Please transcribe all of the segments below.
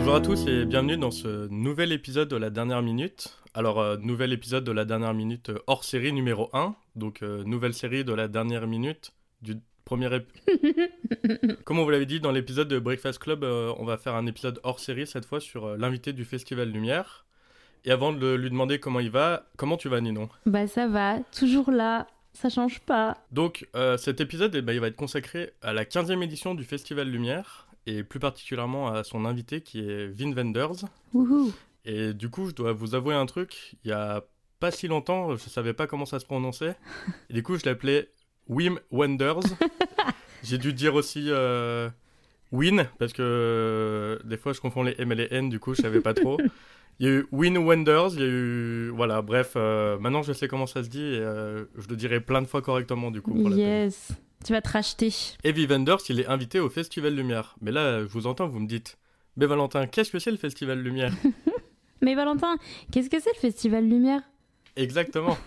Bonjour à tous et bienvenue dans ce nouvel épisode de la dernière minute. Alors, euh, nouvel épisode de la dernière minute euh, hors série numéro 1. Donc, euh, nouvelle série de la dernière minute du premier épisode. Comme on vous l'avait dit dans l'épisode de Breakfast Club, on va faire un épisode hors série cette fois sur l'invité du Festival Lumière. Et avant de lui demander comment il va, comment tu vas Ninon? Bah ça va, toujours là, ça change pas. Donc euh, cet épisode, eh ben, il va être consacré à la 15e édition du Festival Lumière, et plus particulièrement à son invité qui est Vin Wenders. Wouhou. Et du coup, je dois vous avouer un truc, il y a pas si longtemps, je savais pas comment ça se prononçait. Et du coup, je l'appelais Wim Wenders. J'ai dû dire aussi euh, Win, parce que euh, des fois je confonds les M et les N, du coup je savais pas trop. Il y a eu Win Wenders, il y a eu. Voilà, bref, euh, maintenant je sais comment ça se dit et je le dirai plein de fois correctement du coup. Pour la. Yes, tu vas te racheter. Evie Wenders, il est invité au Festival Lumière. Mais là, je vous entends, vous me dites Mais Valentin, qu'est-ce que c'est le Festival Lumière? Mais Valentin, qu'est-ce que c'est le Festival Lumière? Exactement.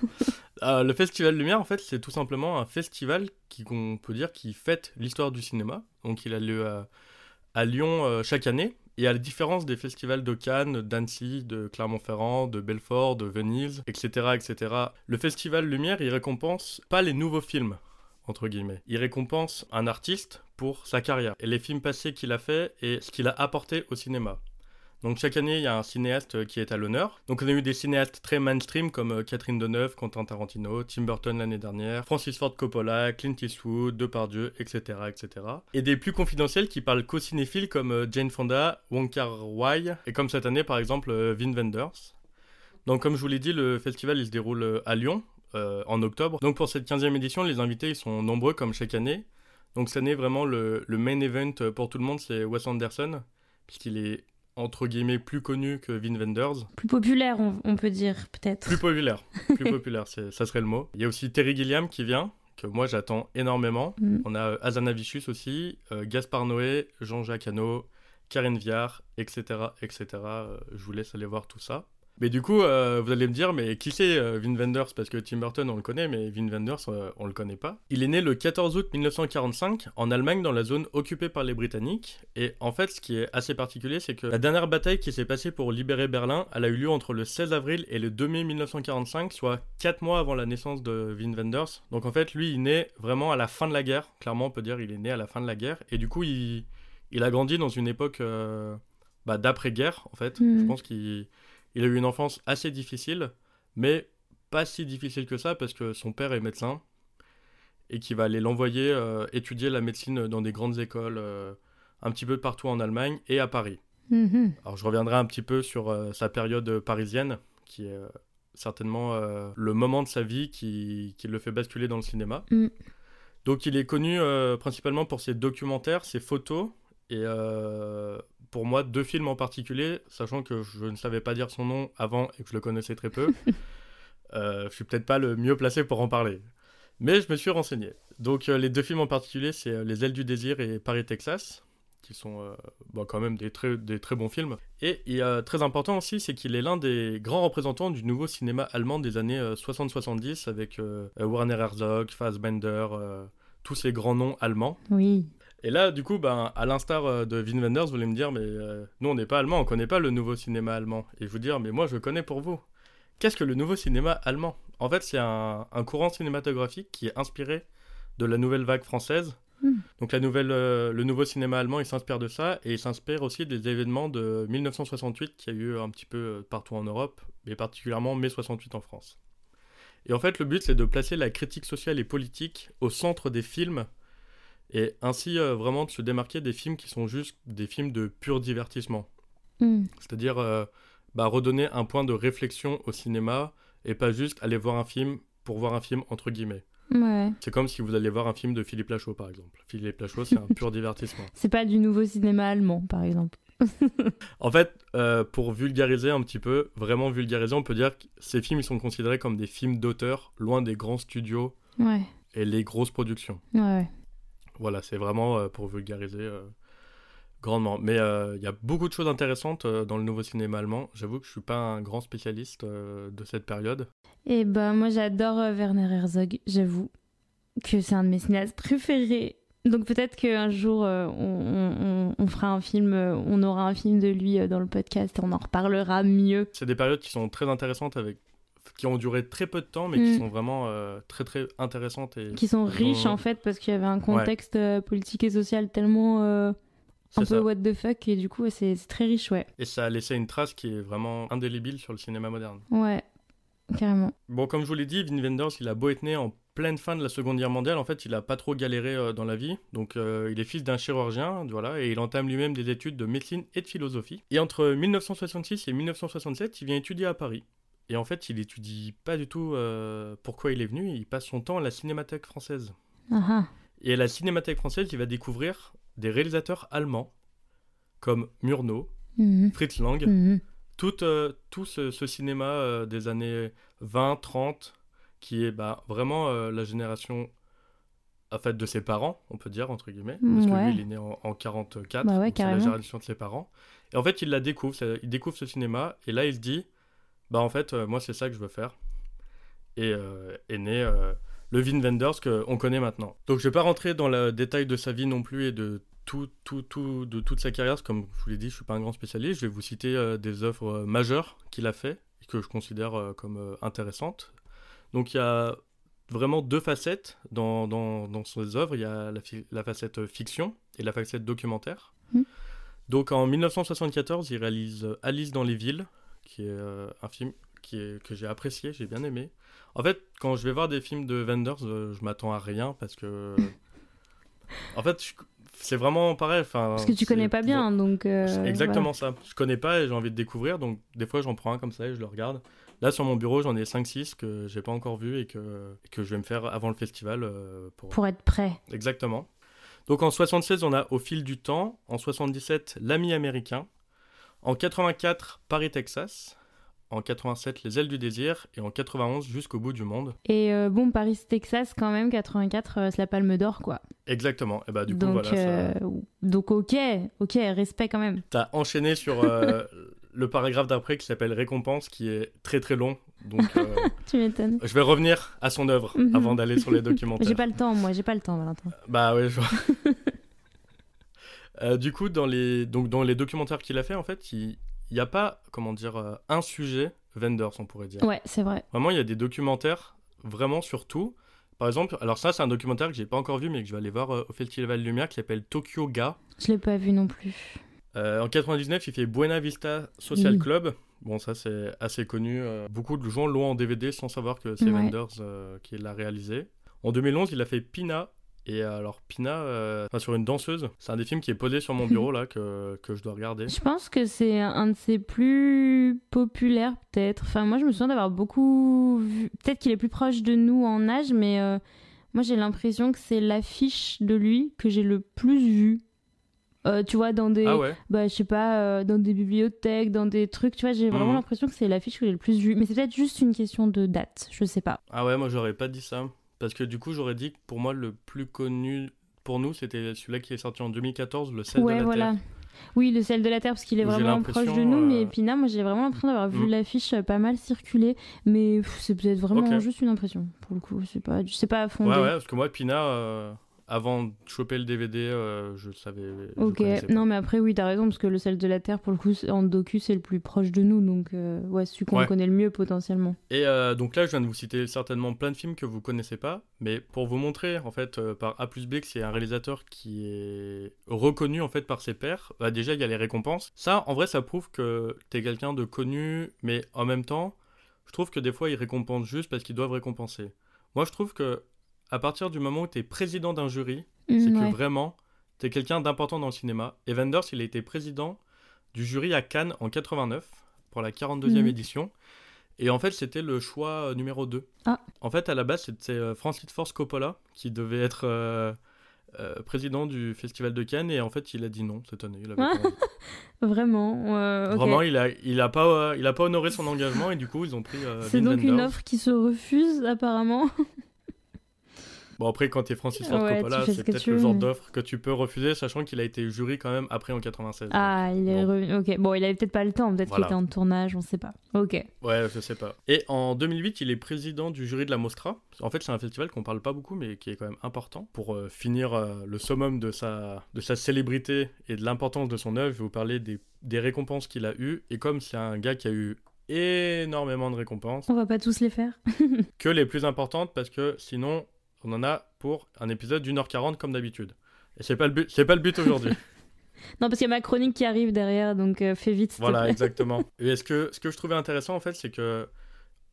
Euh, le Festival Lumière, en fait, c'est tout simplement un festival qui, qu'on peut dire, qui fête l'histoire du cinéma. Donc, il a lieu à, à Lyon euh, chaque année. Et à la différence des festivals de Cannes, d'Annecy, de Clermont-Ferrand, de Belfort, de Venise, etc., etc., le Festival Lumière, il récompense pas les nouveaux films, entre guillemets. Il récompense un artiste pour sa carrière et les films passés qu'il a fait et ce qu'il a apporté au cinéma. Donc chaque année, il y a un cinéaste euh, qui est à l'honneur. Donc on a eu des cinéastes très mainstream comme euh, Catherine Deneuve, Quentin Tarantino, Tim Burton l'année dernière, Francis Ford Coppola, Clint Eastwood, Depardieu, etc., etc. Et des plus confidentiels qui parlent qu'aux cinéphiles comme euh, Jane Fonda, Wong Kar-wai et comme cette année par exemple euh, Vin Wenders. Donc comme je vous l'ai dit, le festival il se déroule euh, à Lyon euh, en octobre. Donc pour cette 15e édition, les invités ils sont nombreux comme chaque année. Donc cette année vraiment le, le main event euh, pour tout le monde c'est Wes Anderson puisqu'il est entre guillemets plus connu que Vin Wenders. Plus populaire, on, on peut dire, peut-être. Plus populaire, plus populaire, c'est- ça serait le mot. Il y a aussi Terry Gilliam qui vient, que moi j'attends énormément. Mm. On a euh, Azanavicius aussi, euh, Gaspard Noé, Jean-Jacques Hano, Karine Viard, etc., etc. Euh, je vous laisse aller voir tout ça. Mais du coup, euh, vous allez me dire, mais qui c'est euh, Vin Wenders Parce que Tim Burton, on le connaît, mais Vin Wenders, euh, on le connaît pas. Il est né le 14 août 1945 en Allemagne, dans la zone occupée par les Britanniques. Et en fait, ce qui est assez particulier, c'est que la dernière bataille qui s'est passée pour libérer Berlin, elle a eu lieu entre le 16 avril et le 2 mai 1945, soit 4 mois avant la naissance de Vin Wenders. Donc en fait, lui, il naît vraiment à la fin de la guerre. Clairement, on peut dire il est né à la fin de la guerre. Et du coup, il, il a grandi dans une époque euh, bah, d'après-guerre, en fait. Mhm. Je pense qu'il il a eu une enfance assez difficile, mais pas si difficile que ça, parce que son père est médecin et qui va aller l'envoyer euh, étudier la médecine dans des grandes écoles euh, un petit peu partout en Allemagne et à Paris. Mhm. Alors je reviendrai un petit peu sur euh, sa période parisienne, qui est certainement le moment de sa vie qui, qui le fait basculer dans le cinéma. Mm. Donc il est connu principalement pour ses documentaires, ses photos, et euh, pour moi deux films en particulier, sachant que je ne savais pas dire son nom avant et que je le connaissais très peu. euh, je suis peut-être pas le mieux placé pour en parler. Mais je me suis renseigné. Donc euh, les deux films en particulier, c'est euh, Les ailes du désir et Paris, Texas, qui sont bon, quand même des très, des très bons films. Et a très important aussi, c'est qu'il est l'un des grands représentants du nouveau cinéma allemand des années euh, 60-70 avec Werner Herzog, Fassbender, tous ces grands noms allemands. Oui. Et là, du coup, ben, à l'instar euh, de Wim Wenders, vous allez me dire, mais euh, nous, on n'est pas allemand, on connaît pas le nouveau cinéma allemand. Et je vous dire, mais moi, je connais pour vous. Qu'est-ce que le nouveau cinéma allemand? En fait, c'est un, un courant cinématographique qui est inspiré de la nouvelle vague française. Hmm. Donc, la nouvelle, euh, le nouveau cinéma allemand, il s'inspire de ça, et il s'inspire aussi des événements de 1968 qui a eu un petit peu euh, partout en Europe, mais particulièrement mai 68 en France. Et en fait, le but, c'est de placer la critique sociale et politique au centre des films et ainsi euh, vraiment de se démarquer des films qui sont juste des films de pur divertissement. Mm. C'est-à-dire euh, bah, redonner un point de réflexion au cinéma et pas juste aller voir un film pour voir un film entre guillemets. Ouais. C'est comme si vous alliez voir un film de Philippe Lachaud par exemple. Philippe Lachaud c'est un pur divertissement. C'est pas du nouveau cinéma allemand, par exemple. En fait, euh, pour vulgariser un petit peu, vraiment vulgariser, on peut dire que ces films ils sont considérés comme des films d'auteur, loin des grands studios Ouais. et les grosses productions. Ouais. Voilà, c'est vraiment euh, pour vulgariser euh, grandement. Mais euh, il y a beaucoup de choses intéressantes dans le nouveau cinéma allemand. J'avoue que je suis pas un grand spécialiste de cette période. Et ben, moi, j'adore Werner Herzog, j'avoue que c'est un de mes cinéastes préférés. Donc peut-être qu'un jour, euh, on, on- on fera un film, euh, on aura un film de lui euh, dans le podcast et on en reparlera mieux. C'est des périodes qui sont très intéressantes, avec... qui ont duré très peu de temps, mais qui Mm. sont vraiment euh, très très intéressantes. Et... Qui sont ont- riches en fait parce qu'il y avait un contexte euh, politique et social tellement euh, un C'est peu ça. what the fuck et du coup c'est c'est très riche, ouais. Et ça a laissé une trace qui est vraiment indélébile sur le cinéma moderne. Ouais, carrément. Bon, comme je vous l'ai dit, Vin Wenders, il a beau être né en pleine fin de la Seconde Guerre mondiale, en fait, il a pas trop galéré euh, dans la vie. Donc, euh, il est fils d'un chirurgien, voilà, et il entame lui-même des études de médecine et de philosophie. Et entre 1966 et 1967, il vient étudier à Paris. Et en fait, il étudie pas du tout euh, pourquoi il est venu, il passe son temps à la Cinémathèque française. Ah ah. Et à la Cinémathèque française, il va découvrir des réalisateurs allemands, comme Murnau, Mhm. Fritz Lang, Mhm. tout, euh, tout ce, ce cinéma euh, des années 20, 30, qui est bah, vraiment la génération en fait, de ses parents, on peut dire, entre guillemets. Parce que Ouais. lui, il est né en, en 44, Bah ouais, c'est la génération de ses parents. Et en fait, il la découvre, il découvre ce cinéma, et là, il se dit, bah en fait, euh, moi, c'est ça que je veux faire. Et euh, est né euh, le Vin Wenders qu'on connaît maintenant. Donc, je vais pas rentrer dans le détail de sa vie non plus et de tout, tout, tout, de toute sa carrière. Comme je vous l'ai dit, je suis pas un grand spécialiste. Je vais vous citer euh, des œuvres euh, majeures qu'il a fait et que je considère euh, comme intéressantes. Donc, il y a vraiment deux facettes dans, dans, dans ses œuvres. Il y a la, la facette fiction et la facette documentaire. Mhm. Donc, en 1974, il réalise Alice dans les villes, qui est euh, un film qui est, que j'ai apprécié, j'ai bien aimé. En fait, quand je vais voir des films de Wenders, euh, je m'attends à rien parce que. en fait, je- c'est vraiment pareil. enfin, Parce que tu connais pas bien, donc. euh, exactement ça. Je connais pas et j'ai envie de découvrir, donc des fois j'en prends un comme ça et je le regarde. Là sur mon bureau, j'en ai 5-6 que j'ai pas encore vu et que, et que je vais me faire avant le festival. pour... Pour être prêt. Exactement. Donc en 76, on a Au fil du temps. En 77, L'ami américain. En 84, Paris, Texas. En 87, Les ailes du désir. Et en 91, Jusqu'au bout du monde. Et euh, bon, Paris, Texas, quand même, 84, euh, c'est la palme d'or, quoi. Exactement. Et bah du coup, donc, voilà. ça- euh, donc, ok, ok, respect quand même. T'as enchaîné sur euh, le paragraphe d'après qui s'appelle Récompense, qui est très très long. Donc Tu m'étonnes. je vais revenir à son œuvre Mhm. avant d'aller sur les documentaires. J'ai pas le temps, moi, j'ai pas le temps, Valentin. Bah ouais, je vois. Euh, du coup, dans les, donc, dans les documentaires qu'il a fait, en fait, il n'y a pas, comment dire, euh, un sujet Wenders, on pourrait dire. Ouais, c'est vrai. Vraiment, il y a des documentaires vraiment sur tout. Par exemple, alors ça, c'est un documentaire que j'ai pas encore vu, mais que je vais aller voir euh, au Festival Lumière, qui s'appelle Tokyo Ga. Je l'ai pas vu non plus. Euh, en 99, il fait Buena Vista Social Oui. Club. Bon, ça, c'est assez connu. euh, beaucoup de gens l'ont en DVD sans savoir que c'est Ouais. Wenders euh, qui l'a réalisé. En 2011, il a fait Pina. Et alors, Pina, euh, enfin, sur une danseuse, c'est un des films qui est posé sur mon bureau, là, que, que je dois regarder. Je pense que c'est un de ses plus populaires, peut-être. Enfin, moi, je me souviens d'avoir beaucoup vu. Peut-être qu'il est plus proche de nous en âge, mais euh, moi, j'ai l'impression que c'est l'affiche de lui que j'ai le plus vue. Euh, tu vois, dans des. Ah ouais Bah, je sais pas, dans des bibliothèques, dans des trucs, tu vois, j'ai vraiment Mhm. l'impression que c'est l'affiche que j'ai le plus vue. Mais c'est peut-être juste une question de date, je sais pas. Ah ouais, moi, j'aurais pas dit ça. Parce que du coup, j'aurais dit que pour moi, le plus connu pour nous, c'était celui-là qui est sorti en 2014, le sel de la voilà. Terre. Oui, le sel de la Terre, parce qu'il est vraiment proche de nous, mais euh, Pina, moi j'ai vraiment l'impression d'avoir vu Mm. l'affiche euh, pas mal circuler, mais c'est peut-être vraiment juste une impression, pour le coup, c'est pas, pas fondé. Ouais, ouais, parce que moi, Pina, euh, avant de choper le DVD, euh, je savais. Ok, non mais après oui t'as raison parce que le sel de la Terre pour le coup en docu c'est le plus proche de nous donc euh, ouais celui qu'on Ouais. connaît le mieux potentiellement. Et euh, donc là, je viens de vous citer certainement plein de films que vous connaissez pas, mais pour vous montrer, en fait, euh, par A plus B que c'est un réalisateur qui est reconnu en fait par ses pairs. Bah, déjà, il y a les récompenses. Ça, en vrai, ça prouve que t'es quelqu'un de connu, mais en même temps, je trouve que des fois, ils récompensent juste parce qu'ils doivent récompenser. Moi, je trouve que à partir du moment où t'es président d'un jury, c'est Mm, que ouais. vraiment, t'es quelqu'un d'important dans le cinéma. Et Wenders, il a été président du jury à Cannes en 89 pour la 42e Mhm. édition. Et en fait, c'était le choix euh, numéro 2. Ah. En fait, à la base, c'était euh, Francis Ford Coppola qui devait être euh, euh, président du Festival de Cannes. Et en fait, il a dit non cette année. Il avait Ah. Vraiment, euh. Vraiment, il a, il, a pas, il a pas honoré son engagement. Et du coup, ils ont pris c'est donc une offre qui se refuse apparemment. Bon, après, quand t'es Francis Ford Ouais, Coppola, c'est ce peut-être le veux, genre mais- d'offre que tu peux refuser, sachant qu'il a été jury quand même après en 96. Ah, il est Bon. revenu. Ok, bon, il avait peut-être pas le temps, peut-être Voilà. qu'il était en tournage, on sait pas. Ok. Ouais, je sais pas. Et en 2008, il est président du jury de la Mostra. En fait, c'est un festival qu'on parle pas beaucoup, mais qui est quand même important. Pour euh, finir euh, le summum de sa, de sa célébrité et de l'importance de son œuvre, je vais vous parler des, des récompenses qu'il a eues. Et comme c'est un gars qui a eu énormément de récompenses, On va pas tous les faire. que les plus importantes, parce que sinon, on en a pour un épisode d'une heure quarante comme d'habitude. Et c'est pas le but, c'est pas le but aujourd'hui. Non, parce qu'il y a ma chronique qui arrive derrière, donc euh, fais vite. te Voilà, plaît. exactement. Et ce que, ce que je trouvais intéressant, en fait, c'est que,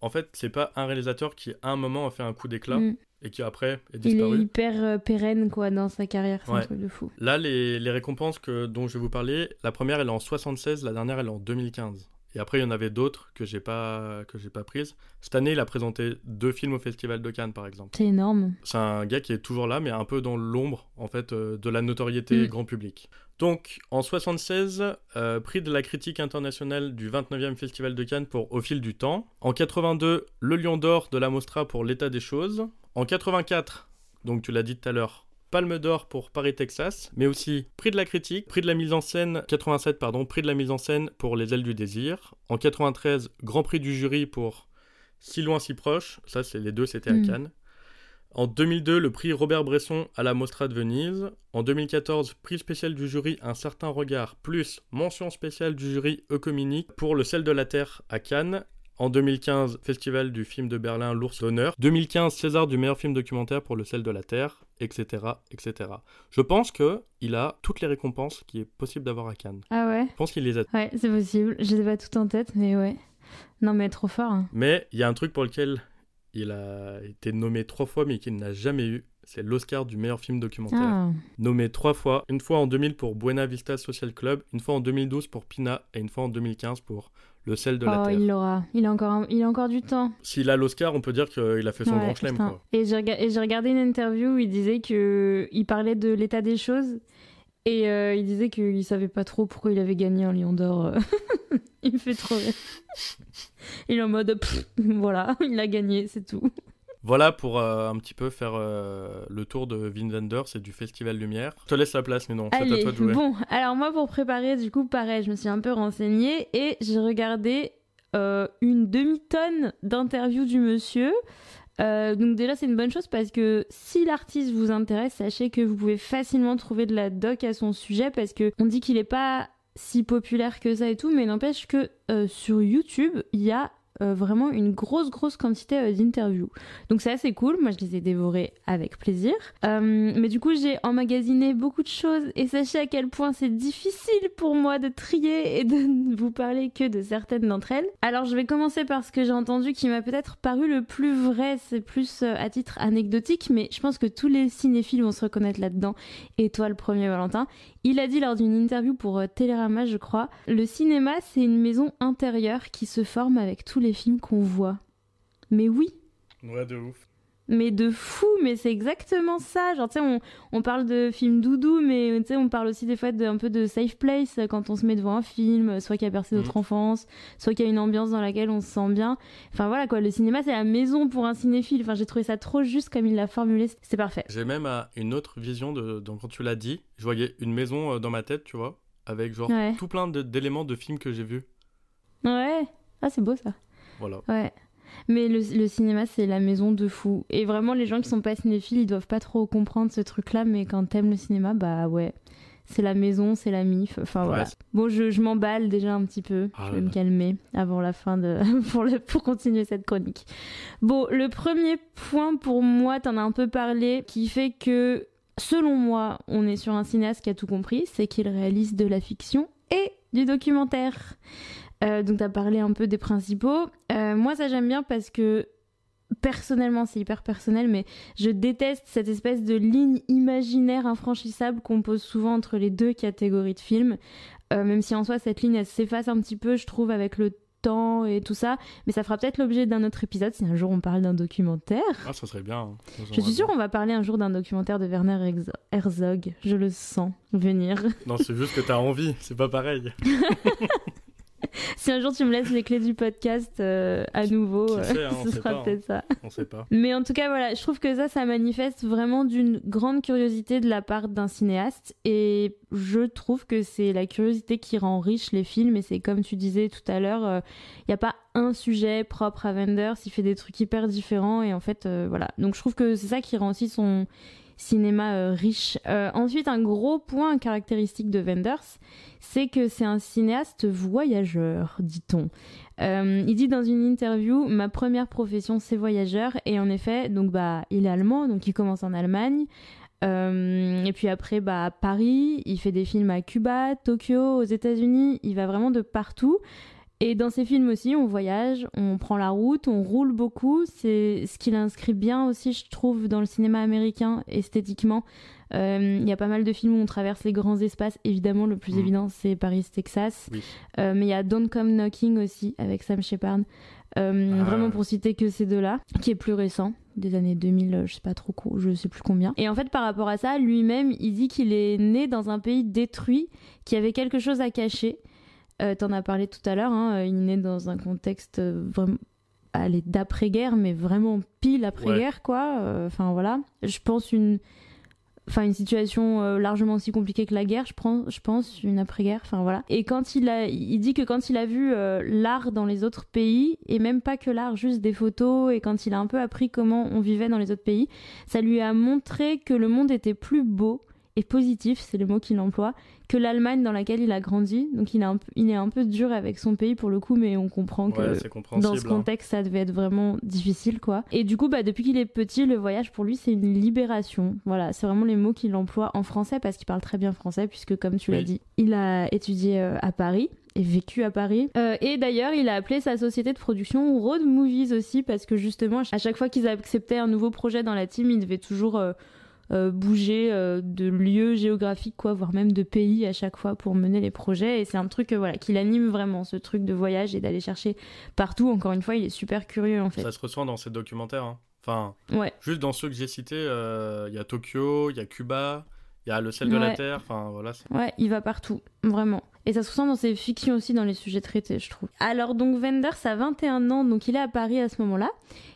en fait, c'est pas un réalisateur qui, à un moment, a fait un coup d'éclat Mm. et qui, après, est Il est disparu. hyper euh, pérenne, quoi, dans sa carrière. C'est Ouais. un truc de fou. Là, les, les récompenses que, dont je vais vous parler, la première, elle est en 76, la dernière, elle est en 2015. Et après, il y en avait d'autres que j'ai pas, que j'ai pas prises. Cette année, il a présenté deux films au Festival de Cannes, par exemple. C'est énorme. C'est un gars qui est toujours là, mais un peu dans l'ombre, en fait, euh, de la notoriété Mm. grand public. Donc, en 76, euh, prix de la critique internationale du 29e Festival de Cannes pour Au fil du temps. En 82, le Lion d'or de la Mostra pour L'état des choses. En 84, donc tu l'as dit tout à l'heure, Palme d'or pour Paris, Texas, mais aussi prix de la critique, prix de la mise en scène, 87, pardon, prix de la mise en scène pour Les ailes du désir. En 93, Grand prix du jury pour Si loin, si proche. Ça, c'est les deux, c'était à Cannes. En 2002, le prix Robert Bresson à la Mostra de Venise. En 2014, prix spécial du jury Un certain regard, plus mention spéciale du jury Ecominique pour Le sel de la terre à Cannes. En 2015, Festival du film de Berlin L'ours d'honneur. 2015, César du meilleur film documentaire pour Le sel de la terre, etc., etc. Je pense que il a toutes les récompenses qu'il est possible d'avoir à Cannes. Ah ouais? Je pense qu'il les a. Ouais, c'est possible. Je les ai pas toutes en tête, mais ouais. Non, mais trop fort. hein. Mais il y a un truc pour lequel il a été nommé trois fois mais qu'il n'a jamais eu. C'est l'Oscar du meilleur film documentaire. Ah. nommé trois fois, une fois en 2000 pour Buena Vista Social Club, une fois en 2012 pour Pina et une fois en 2015 pour Le sel de la Oh, Terre. il l'aura. Il a encore, un- il a encore du temps. S'il a l'Oscar, on peut dire qu'il a fait son Ouais, grand chelem. Et j'ai rega- regardé une interview où il disait que il parlait de l'état des choses et euh, il disait qu'il savait pas trop pourquoi il avait gagné un Lion d'Or. euh. il me fait trop rire. Il est en mode pff, voilà, il a gagné, c'est tout. Voilà pour euh, un petit peu faire euh, le tour de Wim Wenders et du Festival Lumière. Je te laisse la place, mais non, c'est à toi de jouer. bon, alors moi pour préparer, du coup, pareil, je me suis un peu renseignée et j'ai regardé euh, une demi-tonne d'interviews du monsieur. Donc déjà c'est une bonne chose parce que si l'artiste vous intéresse, sachez que vous pouvez facilement trouver de la doc à son sujet parce que on dit qu'il est pas si populaire que ça et tout, mais n'empêche que euh, sur YouTube il y a euh, vraiment une grosse grosse quantité euh, d'interviews. Donc c'est assez cool, moi je les ai dévorées avec plaisir. Euh, mais du coup j'ai emmagasiné beaucoup de choses et sachez à quel point c'est difficile pour moi de trier et de ne vous parler que de certaines d'entre elles. Alors je vais commencer par ce que j'ai entendu qui m'a peut-être paru le plus vrai, c'est plus euh, à titre anecdotique, mais je pense que tous les cinéphiles vont se reconnaître là-dedans, et toi le premier Valentin. Il a dit lors d'une interview pour Télérama, je crois, le cinéma c'est une maison intérieure qui se forme avec tous les films qu'on voit. Mais oui, Ouais, de ouf. mais de fou, mais c'est exactement ça. Genre, tu sais, on, on parle de films doudou, mais tu sais, on parle aussi des fois de, un peu de safe place euh, quand on se met devant un film, soit qui a bercé notre Mhm. enfance, soit qu'il y a une ambiance dans laquelle on se sent bien. Enfin voilà quoi, le cinéma c'est la maison pour un cinéphile. Enfin, j'ai trouvé ça trop juste comme il l'a formulé, c'est parfait. J'ai même euh, une autre vision de, de- quand tu l'as dit. Je voyais une maison euh, dans ma tête, tu vois, avec genre Ouais. tout plein de- d'éléments de films que j'ai vus. Ouais, ah, c'est beau ça. Voilà. Ouais. Mais le, le cinéma, c'est la maison de fou. Et vraiment, les gens qui sont pas cinéphiles, ils doivent pas trop comprendre ce truc-là, mais quand t'aimes le cinéma, bah ouais. C'est la maison, c'est la mif. Enfin Ouais, voilà. Bon, je, je m'emballe déjà un petit peu. Ah je vais me calmer avant la fin de. pour, le... pour continuer cette chronique. Bon, le premier point pour moi, t'en as un peu parlé, qui fait que, selon moi, on est sur un cinéaste qui a tout compris, c'est qu'il réalise de la fiction et du documentaire. Euh, donc, tu as parlé un peu des principaux. Euh, moi, ça, j'aime bien parce que personnellement, c'est hyper personnel, mais je déteste cette espèce de ligne imaginaire infranchissable qu'on pose souvent entre les deux catégories de films. Euh, même si en soi, cette ligne, elle s'efface un petit peu, je trouve, avec le temps et tout ça. Mais ça fera peut-être l'objet d'un autre épisode si un jour on parle d'un documentaire. Ah, ça serait bien. hein. Ça, Je suis sûre qu'on va parler un jour d'un documentaire de Werner Herzo- Herzog. Je le sens venir. Non, c'est juste que t'as envie, c'est pas pareil. si un jour tu me laisses les clés du podcast euh, à nouveau, hein, ce sera hein. peut-être ça. On sait pas. Mais en tout cas, voilà, je trouve que ça, ça manifeste vraiment d'une grande curiosité de la part d'un cinéaste. Et je trouve que c'est la curiosité qui rend riche les films. Et c'est comme tu disais tout à l'heure, il n'y a pas un sujet propre à Wenders. Il fait des trucs hyper différents. Et en fait, euh, voilà. Donc je trouve que c'est ça qui rend aussi son cinéma euh, riche. Euh, ensuite, un gros point caractéristique de Wenders, c'est que c'est un cinéaste voyageur, dit-on. Euh, il dit dans une interview Ma première profession, c'est voyageur. Et en effet, donc, bah, il est allemand, donc il commence en Allemagne. Et puis après, bah, à Paris, il fait des films à Cuba, Tokyo, aux États-Unis. Il va vraiment de partout. Et dans ces films aussi, on voyage, on prend la route, on roule beaucoup. C'est ce qu'il inscrit bien aussi, je trouve, dans le cinéma américain esthétiquement. Euh, Il y a pas mal de films où on traverse les grands espaces. Évidemment, le plus Mhm. évident, c'est Paris, Texas. Oui. Euh, mais il y a Don't Come Knocking aussi avec Sam Shepard. Euh, Ah. Vraiment pour citer que ces deux-là, qui est plus récent, des années 2000, euh, je sais pas trop, je sais plus combien. Et en fait, par rapport à ça, lui-même, il dit qu'il est né dans un pays détruit, qui avait quelque chose à cacher. Euh, T'en as parlé tout à l'heure, hein, euh, il est né dans un contexte euh, vraiment allez, d'après-guerre, mais vraiment pile après-guerre, quoi. Euh, Enfin voilà, je pense une, enfin une situation euh, largement aussi compliquée que la guerre, je, prends, je pense, une après-guerre, enfin voilà. Et quand il a, il dit que quand il a vu euh, l'art dans les autres pays, et même pas que l'art, juste des photos, et quand il a un peu appris comment on vivait dans les autres pays, ça lui a montré que le monde était plus beau et positif, c'est le mot qu'il emploie, que l'Allemagne dans laquelle il a grandi. Donc il est, un peu, il est un peu dur avec son pays pour le coup, mais on comprend que Ouais, dans ce hein. contexte, ça devait être vraiment difficile, quoi. Et du coup, bah, depuis qu'il est petit, le voyage pour lui, c'est une libération. Voilà, c'est vraiment les mots qu'il emploie en français parce qu'il parle très bien français, puisque comme tu l'as dit, il a étudié euh, à Paris et vécu à Paris. Euh, et d'ailleurs, il a appelé sa société de production Road Movies aussi, parce que justement, à chaque fois qu'ils acceptaient un nouveau projet dans la team, il devait toujours euh, euh, bouger euh, de lieux géographiques, quoi, voire même de pays à chaque fois pour mener les projets. Et c'est un truc euh, voilà, qui l'anime vraiment, ce truc de voyage et d'aller chercher partout. Encore une fois, il est super curieux en fait. Ça se ressent dans ces documentaires. hein. Enfin, Ouais, juste dans ceux que j'ai cités, il y a Tokyo, il y a Cuba, il y a le sel de la Ouais. terre. Enfin, voilà. ouais, il va partout, vraiment. Et ça se ressent dans ses fictions aussi, dans les sujets traités, je trouve. Alors, donc, Wenders a 21 ans, donc il est à Paris à ce moment-là.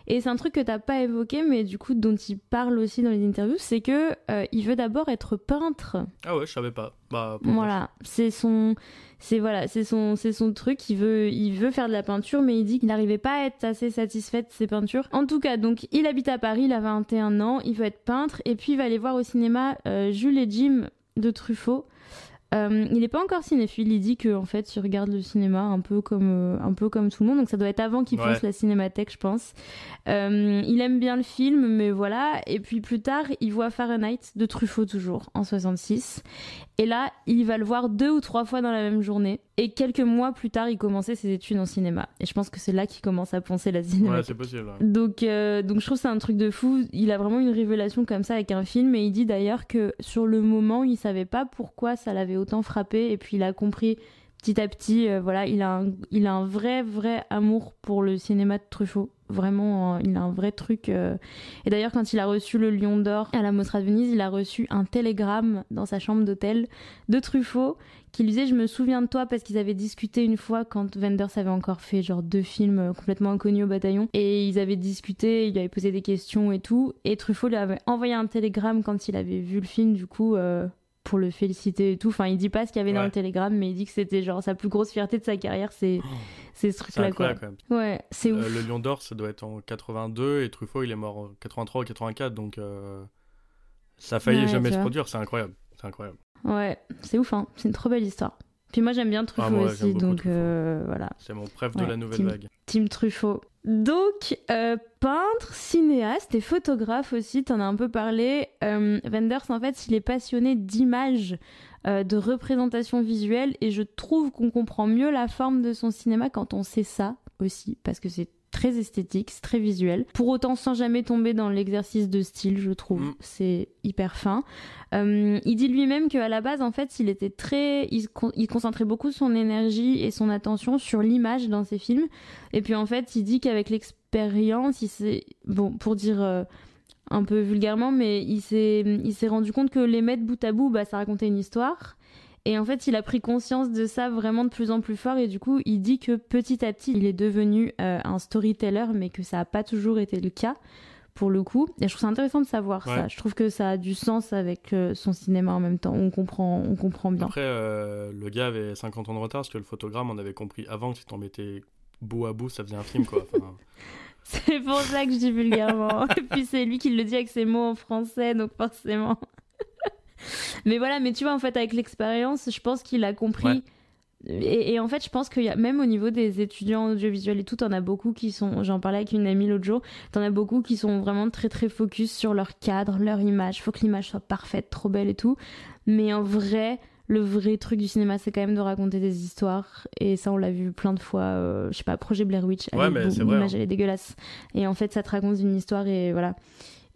Et c'est un truc que t'as pas évoqué, mais du coup, dont il parle aussi dans les interviews, c'est que euh, il veut d'abord être peintre. Ah ouais, je savais pas. Bah, Voilà, c'est son, c'est voilà, c'est son, c'est son truc. Il veut, il veut faire de la peinture, mais il dit qu'il n'arrivait pas à être assez satisfait de ses peintures. En tout cas, donc il habite à Paris, il a 21 ans, il veut être peintre, et puis il va aller voir au cinéma euh, Jules et Jim de Truffaut. Euh, il n'est pas encore cinéphile, il dit que en fait il regarde le cinéma un peu comme euh, un peu comme tout le monde, donc ça doit être avant qu'il Ouais. la cinémathèque, je pense. Euh, il aime bien le film, mais voilà. Et puis plus tard, il voit Fahrenheit de Truffaut toujours en 66. Et là, il va le voir deux ou trois fois dans la même journée. Et quelques mois plus tard, il commençait ses études en cinéma. Et je pense que c'est là qu'il commence à penser la Ouais, cinémathèque. c'est possible. ouais. Donc, euh, donc je trouve que c'est un truc de fou. Il a vraiment une révélation comme ça avec un film et il dit d'ailleurs que sur le moment, il savait pas pourquoi ça l'avait autant frappé et puis il a compris petit à petit. euh, voilà, il a un, il a un vrai vrai amour pour le cinéma de Truffaut. Vraiment, euh, il a un vrai truc. euh. Et d'ailleurs, quand il a reçu le Lion d'Or à la Mostra de Venise, il a reçu un télégramme dans sa chambre d'hôtel de Truffaut qui lui disait Je me souviens de toi parce qu'ils avaient discuté une fois quand Wenders avait encore fait genre deux films complètement inconnus au bataillon. Et ils avaient discuté, il lui avait posé des questions et tout. Et Truffaut lui avait envoyé un télégramme quand il avait vu le film, du coup. Pour le féliciter et tout. Enfin, il dit pas ce qu'il y avait dans le télégramme, mais il dit que c'était genre sa plus grosse fierté de sa carrière, c'est c'est ce truc-là, quoi. incroyable quand même. Ouais, c'est Euh, ouf. le Lion d'Or, ça doit être en 82 et Truffaut, il est mort en 83 ou 84, donc euh, ça a failli Ouais, jamais se vois. produire. C'est incroyable. C'est incroyable. Ouais, c'est ouf, hein. C'est une trop belle histoire. Puis moi, j'aime bien Truffaut Ah, moi, aussi, donc Truffaut. euh, voilà. C'est mon préf de Ouais, la nouvelle Tim. vague. Team Truffaut. Donc, euh, peintre, cinéaste et photographe aussi, t'en as un peu parlé. Euh, Wenders, en fait, il est passionné d'images, euh, de représentation visuelle, et je trouve qu'on comprend mieux la forme de son cinéma quand on sait ça aussi, parce que c'est très esthétique, c'est très visuel. Pour autant, sans jamais tomber dans l'exercice de style, je trouve. Mm. C'est hyper fin. Euh, il dit lui-même qu'à la base, en fait, il était très, il, se con- il concentrait beaucoup son énergie et son attention sur l'image dans ses films. Et puis en fait, il dit qu'avec l'expérience, il s'est, bon, pour dire euh, un peu vulgairement, mais il s'est, il s'est rendu compte que les mettre bout à bout, bah, ça racontait une histoire. Et en fait, il a pris conscience de ça vraiment de plus en plus fort. Et du coup, il dit que petit à petit, il est devenu euh, un storyteller, mais que ça n'a pas toujours été le cas pour le coup. Et je trouve ça intéressant de savoir ça. Je trouve que ça a du sens avec euh, son cinéma en même temps. On comprend, on comprend bien. Après, euh, le gars avait 50 ans de retard parce que le photogramme, on avait compris avant que si t'en mettais bout à bout, ça faisait un film, quoi. c'est pour ça que je dis vulgairement. Et puis c'est lui qui le dit avec ses mots en français, donc forcément. Mais voilà, mais tu vois, en fait, avec l'expérience, je pense qu'il a compris. Et, en fait, je pense qu'il y a même au niveau des étudiants audiovisuels et tout, t'en as beaucoup qui sont. J'en parlais avec une amie l'autre jour. T'en as beaucoup qui sont vraiment très très focus sur leur cadre, leur image. Faut que l'image soit parfaite, trop belle et tout. Mais en vrai, le vrai truc du cinéma, c'est quand même de raconter des histoires. Et ça, on l'a vu plein de fois. Euh, je sais pas, projet Blair Witch. L'image, hein. elle est dégueulasse. Et en fait, ça te raconte une histoire et voilà.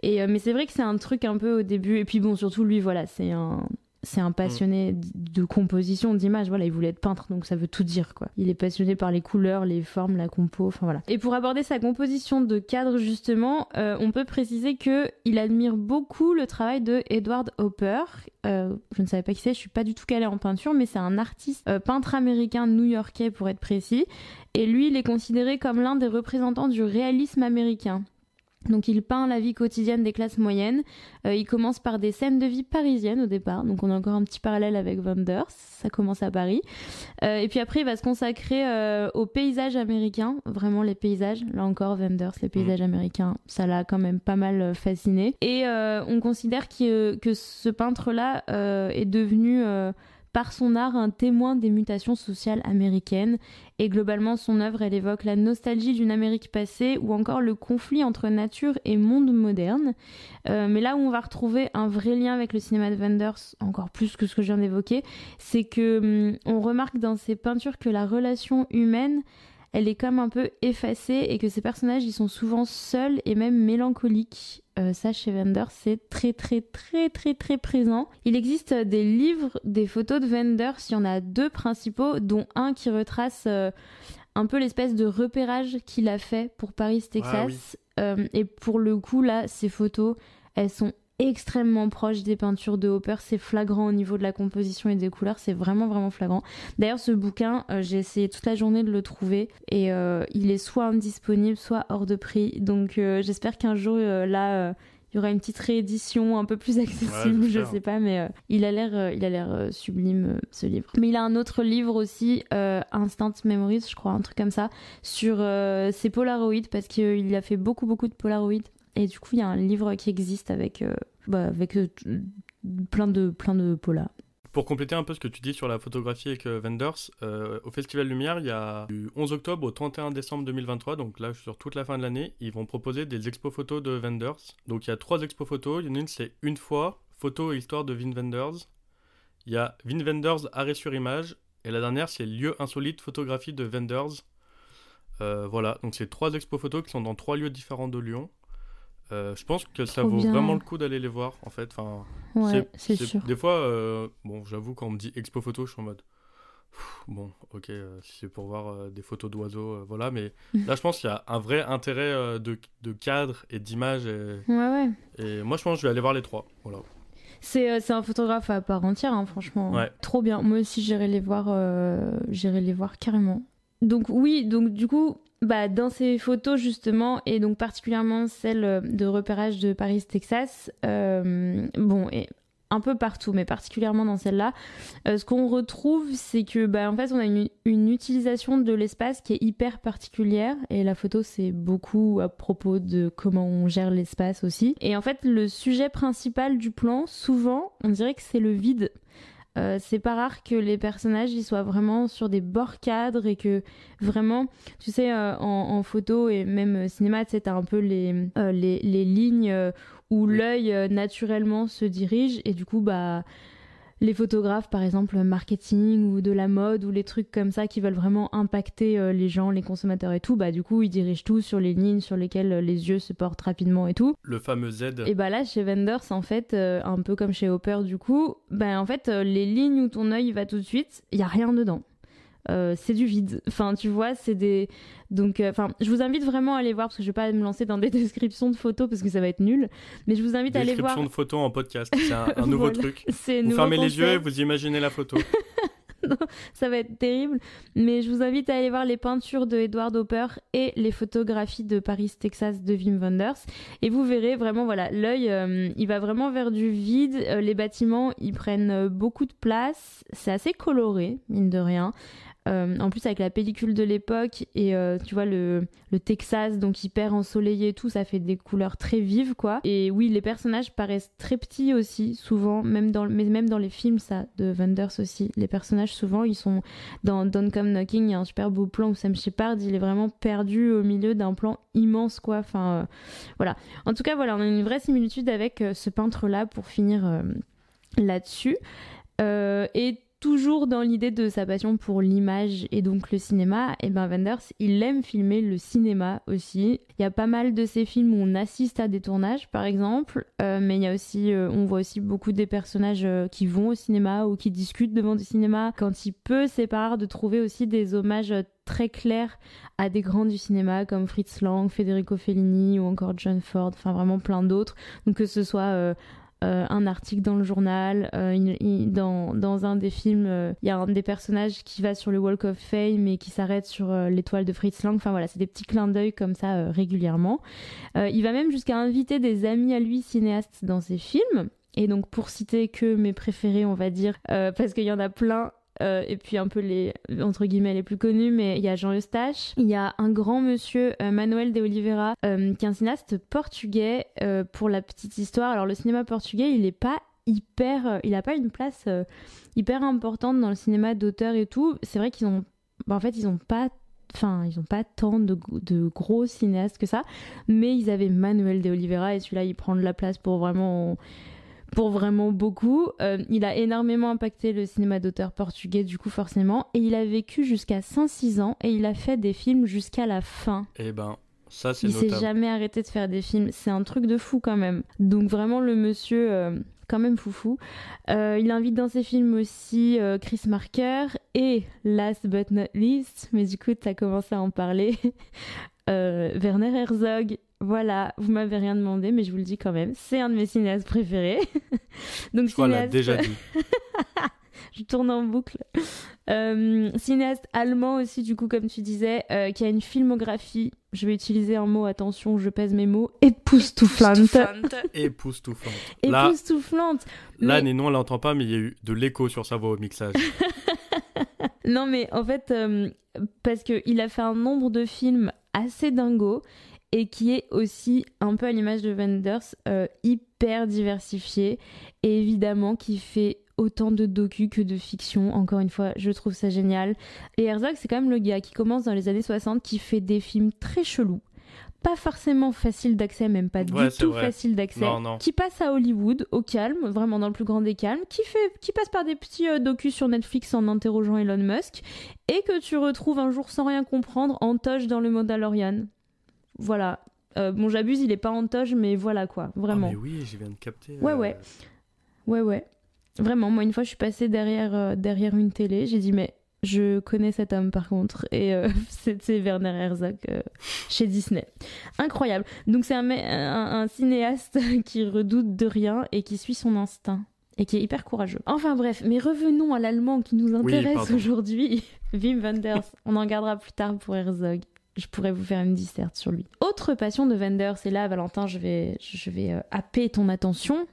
Et, euh, mais c'est vrai que c'est un truc un peu au début. Et puis bon, surtout lui, voilà, c'est un, c'est un passionné de composition, d'image. Voilà, il voulait être peintre, donc ça veut tout dire, quoi. Il est passionné par les couleurs, les formes, la compo, enfin voilà. Et pour aborder sa composition de cadre, justement, euh, on peut préciser que il admire beaucoup le travail de Edward Hopper. Euh, je ne savais pas qui c'est, je suis pas du tout calée en peinture, mais c'est un artiste peintre américain new-yorkais pour être précis. Et lui, il est considéré comme l'un des représentants du réalisme américain. Donc il peint la vie quotidienne des classes moyennes. Euh, il commence par des scènes de vie parisiennes au départ. Donc on a encore un petit parallèle avec Wenders. Ça commence à Paris. Euh, et puis après il va se consacrer euh, aux paysages américains. Vraiment les paysages. Là encore Wenders, les paysages américains. Ça l'a quand même pas mal fasciné. Et on considère que, que ce peintre-là est devenu par son art un témoin des mutations sociales américaines. Et globalement, son œuvre, elle évoque la nostalgie d'une Amérique passée ou encore le conflit entre nature et monde moderne. Euh, mais là où on va retrouver un vrai lien avec le cinéma de Wenders, encore plus que ce que je viens d'évoquer, c'est que hum, on remarque dans ses peintures que la relation humaine, elle est comme un peu effacée et que ces personnages ils sont souvent seuls et même mélancoliques. Euh, ça chez Wenders c'est très très très très très présent. Il existe des livres, des photos de Wenders, il y en a deux principaux, dont un qui retrace euh, un peu l'espèce de repérage qu'il a fait pour Paris, Texas. Ah euh, et pour le coup là, ces photos, elles sont extrêmement proche des peintures de Hopper. C'est flagrant au niveau de la composition et des couleurs. C'est vraiment, vraiment flagrant. D'ailleurs, ce bouquin, euh, j'ai essayé toute la journée de le trouver et euh, il est soit indisponible, soit hors de prix. Donc, euh, j'espère qu'un jour, là, il y aura une petite réédition un peu plus accessible, je sais pas, mais il a l'air, il a l'air sublime ce livre. Mais il a un autre livre aussi, Instant Memories, je crois, un truc comme ça, sur ses Polaroids parce qu'il a fait beaucoup, beaucoup de Polaroids et du coup, il y a un livre qui existe avec, euh, bah, avec euh, plein de, plein de polars. Pour compléter un peu ce que tu dis sur la photographie avec Vendors, euh, au Festival Lumière, il y a du 11 octobre au 31 décembre 2023, donc là sur toute la fin de l'année, ils vont proposer des expos photos de Vendors. Donc il y a trois expos photos, il y en a une c'est une fois, photo et histoire de Vin Vendors. Il y a Vin Vendors, arrêt sur image, et la dernière c'est lieu insolite, photographie de Vendors. voilà, donc c'est trois expos photos qui sont dans trois lieux différents de Lyon. Euh, je pense que ça vaut vraiment le coup d'aller les voir en fait. Enfin, ouais, c'est sûr. Des fois, euh, bon, j'avoue, quand on me dit expo photo, je suis en mode. bon, ok, euh, c'est pour voir des photos d'oiseaux, voilà, mais là je pense qu'il y a un vrai intérêt de, de, cadre et d'image. Et... Ouais, ouais. Et moi je pense que je vais aller voir les trois. Voilà. C'est un photographe à part entière, hein, franchement. Ouais. Trop bien. Moi aussi j'irai les voir, j'irai les voir carrément. Donc oui, donc du coup, bah, dans ces photos justement, et donc particulièrement celle euh, de repérage de Paris, Texas, euh, bon, et un peu partout, mais particulièrement dans celle-là, euh, ce qu'on retrouve, c'est que bah, en fait, on a une, une utilisation de l'espace qui est hyper particulière, et la photo, c'est beaucoup à propos de comment on gère l'espace aussi. Et en fait, le sujet principal du plan, souvent, on dirait que c'est le vide. Euh, c'est pas rare que les personnages ils soient vraiment sur des bords cadres et que vraiment, tu sais, euh, en, photo et même cinéma, tu sais, un peu les, euh, les, les, lignes où l'œil naturellement se dirige et du coup, bah les photographes, par exemple, marketing ou de la mode ou les trucs comme ça qui veulent vraiment impacter euh, les gens, les consommateurs et tout, bah du coup ils dirigent tout sur les lignes sur lesquelles euh, les yeux se portent rapidement et tout. Le fameux Z. Et bah là chez Vendors en fait, euh, un peu comme chez Hopper du coup, bah en fait les lignes où ton œil va tout de suite, il y a rien dedans. Euh, c'est du vide. Enfin, tu vois, c'est des. Donc, euh, enfin, je vous invite vraiment à aller voir parce que je vais pas me lancer dans des descriptions de photos parce que ça va être nul. Mais je vous invite à aller voir. Description de photos en podcast, c'est un, un nouveau Voilà. truc. C'est Vous nouveau fermez les yeux et vous imaginez la photo. ça va être terrible. Mais je vous invite à aller voir les peintures de Edward Hopper et les photographies de Paris, Texas de Wim Wenders. Et vous verrez vraiment, voilà, l'œil, euh, il va vraiment vers du vide. Les bâtiments, ils prennent beaucoup de place. C'est assez coloré, mine de rien. Euh, en plus, avec la pellicule de l'époque et euh, tu vois le, Texas, donc hyper ensoleillé et tout, ça fait des couleurs très vives, quoi. Et oui, les personnages paraissent très petits aussi, souvent, même dans, mais même dans les films, ça, de Wenders aussi. Les personnages, souvent, ils sont dans Don't Come Knocking, il y a un super beau plan où Sam Shepard, il est vraiment perdu au milieu d'un plan immense, quoi. Enfin, euh, voilà. En tout cas, voilà, on a une vraie similitude avec ce peintre-là pour finir là-dessus. Et toujours dans l'idée de sa passion pour l'image et donc le cinéma, et ben Wenders, il aime filmer le cinéma aussi. Il y a pas mal de ces films où on assiste à des tournages, par exemple, euh, mais il y a aussi, euh, on voit aussi beaucoup des personnages euh, qui vont au cinéma ou qui discutent devant du cinéma. Quand il peut, c'est pas rare de trouver aussi des hommages très clairs à des grands du cinéma comme Fritz Lang, Federico Fellini ou encore John Ford, enfin vraiment plein d'autres. Donc que ce soit euh, euh, un article dans le journal, euh, dans, dans un des films, euh, il y a un des personnages qui va sur le Walk of Fame et qui s'arrête sur euh, l'étoile de Fritz Lang. Enfin voilà, c'est des petits clins d'œil comme ça euh, régulièrement. Euh, il va même jusqu'à inviter des amis à lui cinéastes dans ses films. Et donc pour citer que mes préférés, on va dire, euh, parce qu'il y en a plein, euh, et puis un peu les entre guillemets les plus connus, mais il y a Jean Eustache, il y a un grand monsieur euh, Manuel de Oliveira, euh, qui est un cinéaste portugais. pour la petite histoire, alors le cinéma portugais, il est pas hyper, il a pas une place hyper importante dans le cinéma d'auteur et tout. C'est vrai qu'ils ont, bah, en fait, ils ont pas Enfin, ils ont pas tant de, de gros cinéastes que ça, mais ils avaient Manuel de Oliveira et celui-là, il prend de la place pour vraiment pour vraiment beaucoup. Euh, il a énormément impacté le cinéma d'auteur portugais, du coup, forcément. Et il a vécu jusqu'à 106 ans et il a fait des films jusqu'à la fin. Eh ben, ça c'est Il s'est jamais arrêté de faire des films. C'est un truc de fou quand même. Donc, vraiment, le monsieur, euh, quand même foufou. Euh, il invite dans ses films aussi euh, Chris Marker et, last but not least, mais du coup, tu as commencé à en parler, Werner Herzog. Voilà, vous m'avez rien demandé, mais je vous le dis quand même, c'est un de mes cinéastes préférés. Donc, Je crois cinéaste- déjà dit. je tourne en boucle. Euh, cinéaste allemand aussi, du coup, comme tu disais, euh, qui a une filmographie, je vais utiliser un mot, attention, je pèse mes mots, époustouflante. Époustouflante. Là, Époustouflante. là Mais- Nénon, elle l'entend pas, mais il y a eu de l'écho sur sa voix au mixage. Non, mais en fait, euh, parce qu'il a fait un nombre de films assez dingo et qui est aussi, un peu à l'image de Wenders, euh, hyper diversifié et évidemment qui fait autant de docu que de fiction. Encore une fois, je trouve ça génial. Et Herzog, c'est quand même le gars qui commence dans les années 60, qui fait des films très chelous. Pas forcément facile d'accès, même pas Ouais, du tout vrai. facile d'accès. Qui passe à Hollywood, au calme, vraiment dans le plus grand des calmes, qui, fait, qui passe par des petits euh, docus sur Netflix en interrogeant Elon Musk, et que tu retrouves un jour sans rien comprendre en toge dans le Mandalorian. Voilà. Euh, bon, j'abuse, il est pas en toge, mais voilà quoi, vraiment. Ah, mais oui, je viens de capter. Ouais, euh, ouais. Ouais, ouais. Vraiment, moi, une fois, je suis passée derrière, euh, derrière une télé. J'ai dit, mais je connais cet homme, par contre. Et euh, c'était Werner Herzog euh, chez Disney. Incroyable. Donc, c'est un, me- un, un cinéaste qui redoute de rien et qui suit son instinct. Et qui est hyper courageux. Enfin bref, mais revenons à l'allemand qui nous intéresse aujourd'hui. Wim Wenders. On en gardera plus tard pour Herzog. Je pourrais vous faire une disserte sur lui. Autre passion de Wenders, et là, Valentin, je vais, je vais euh, happer ton attention.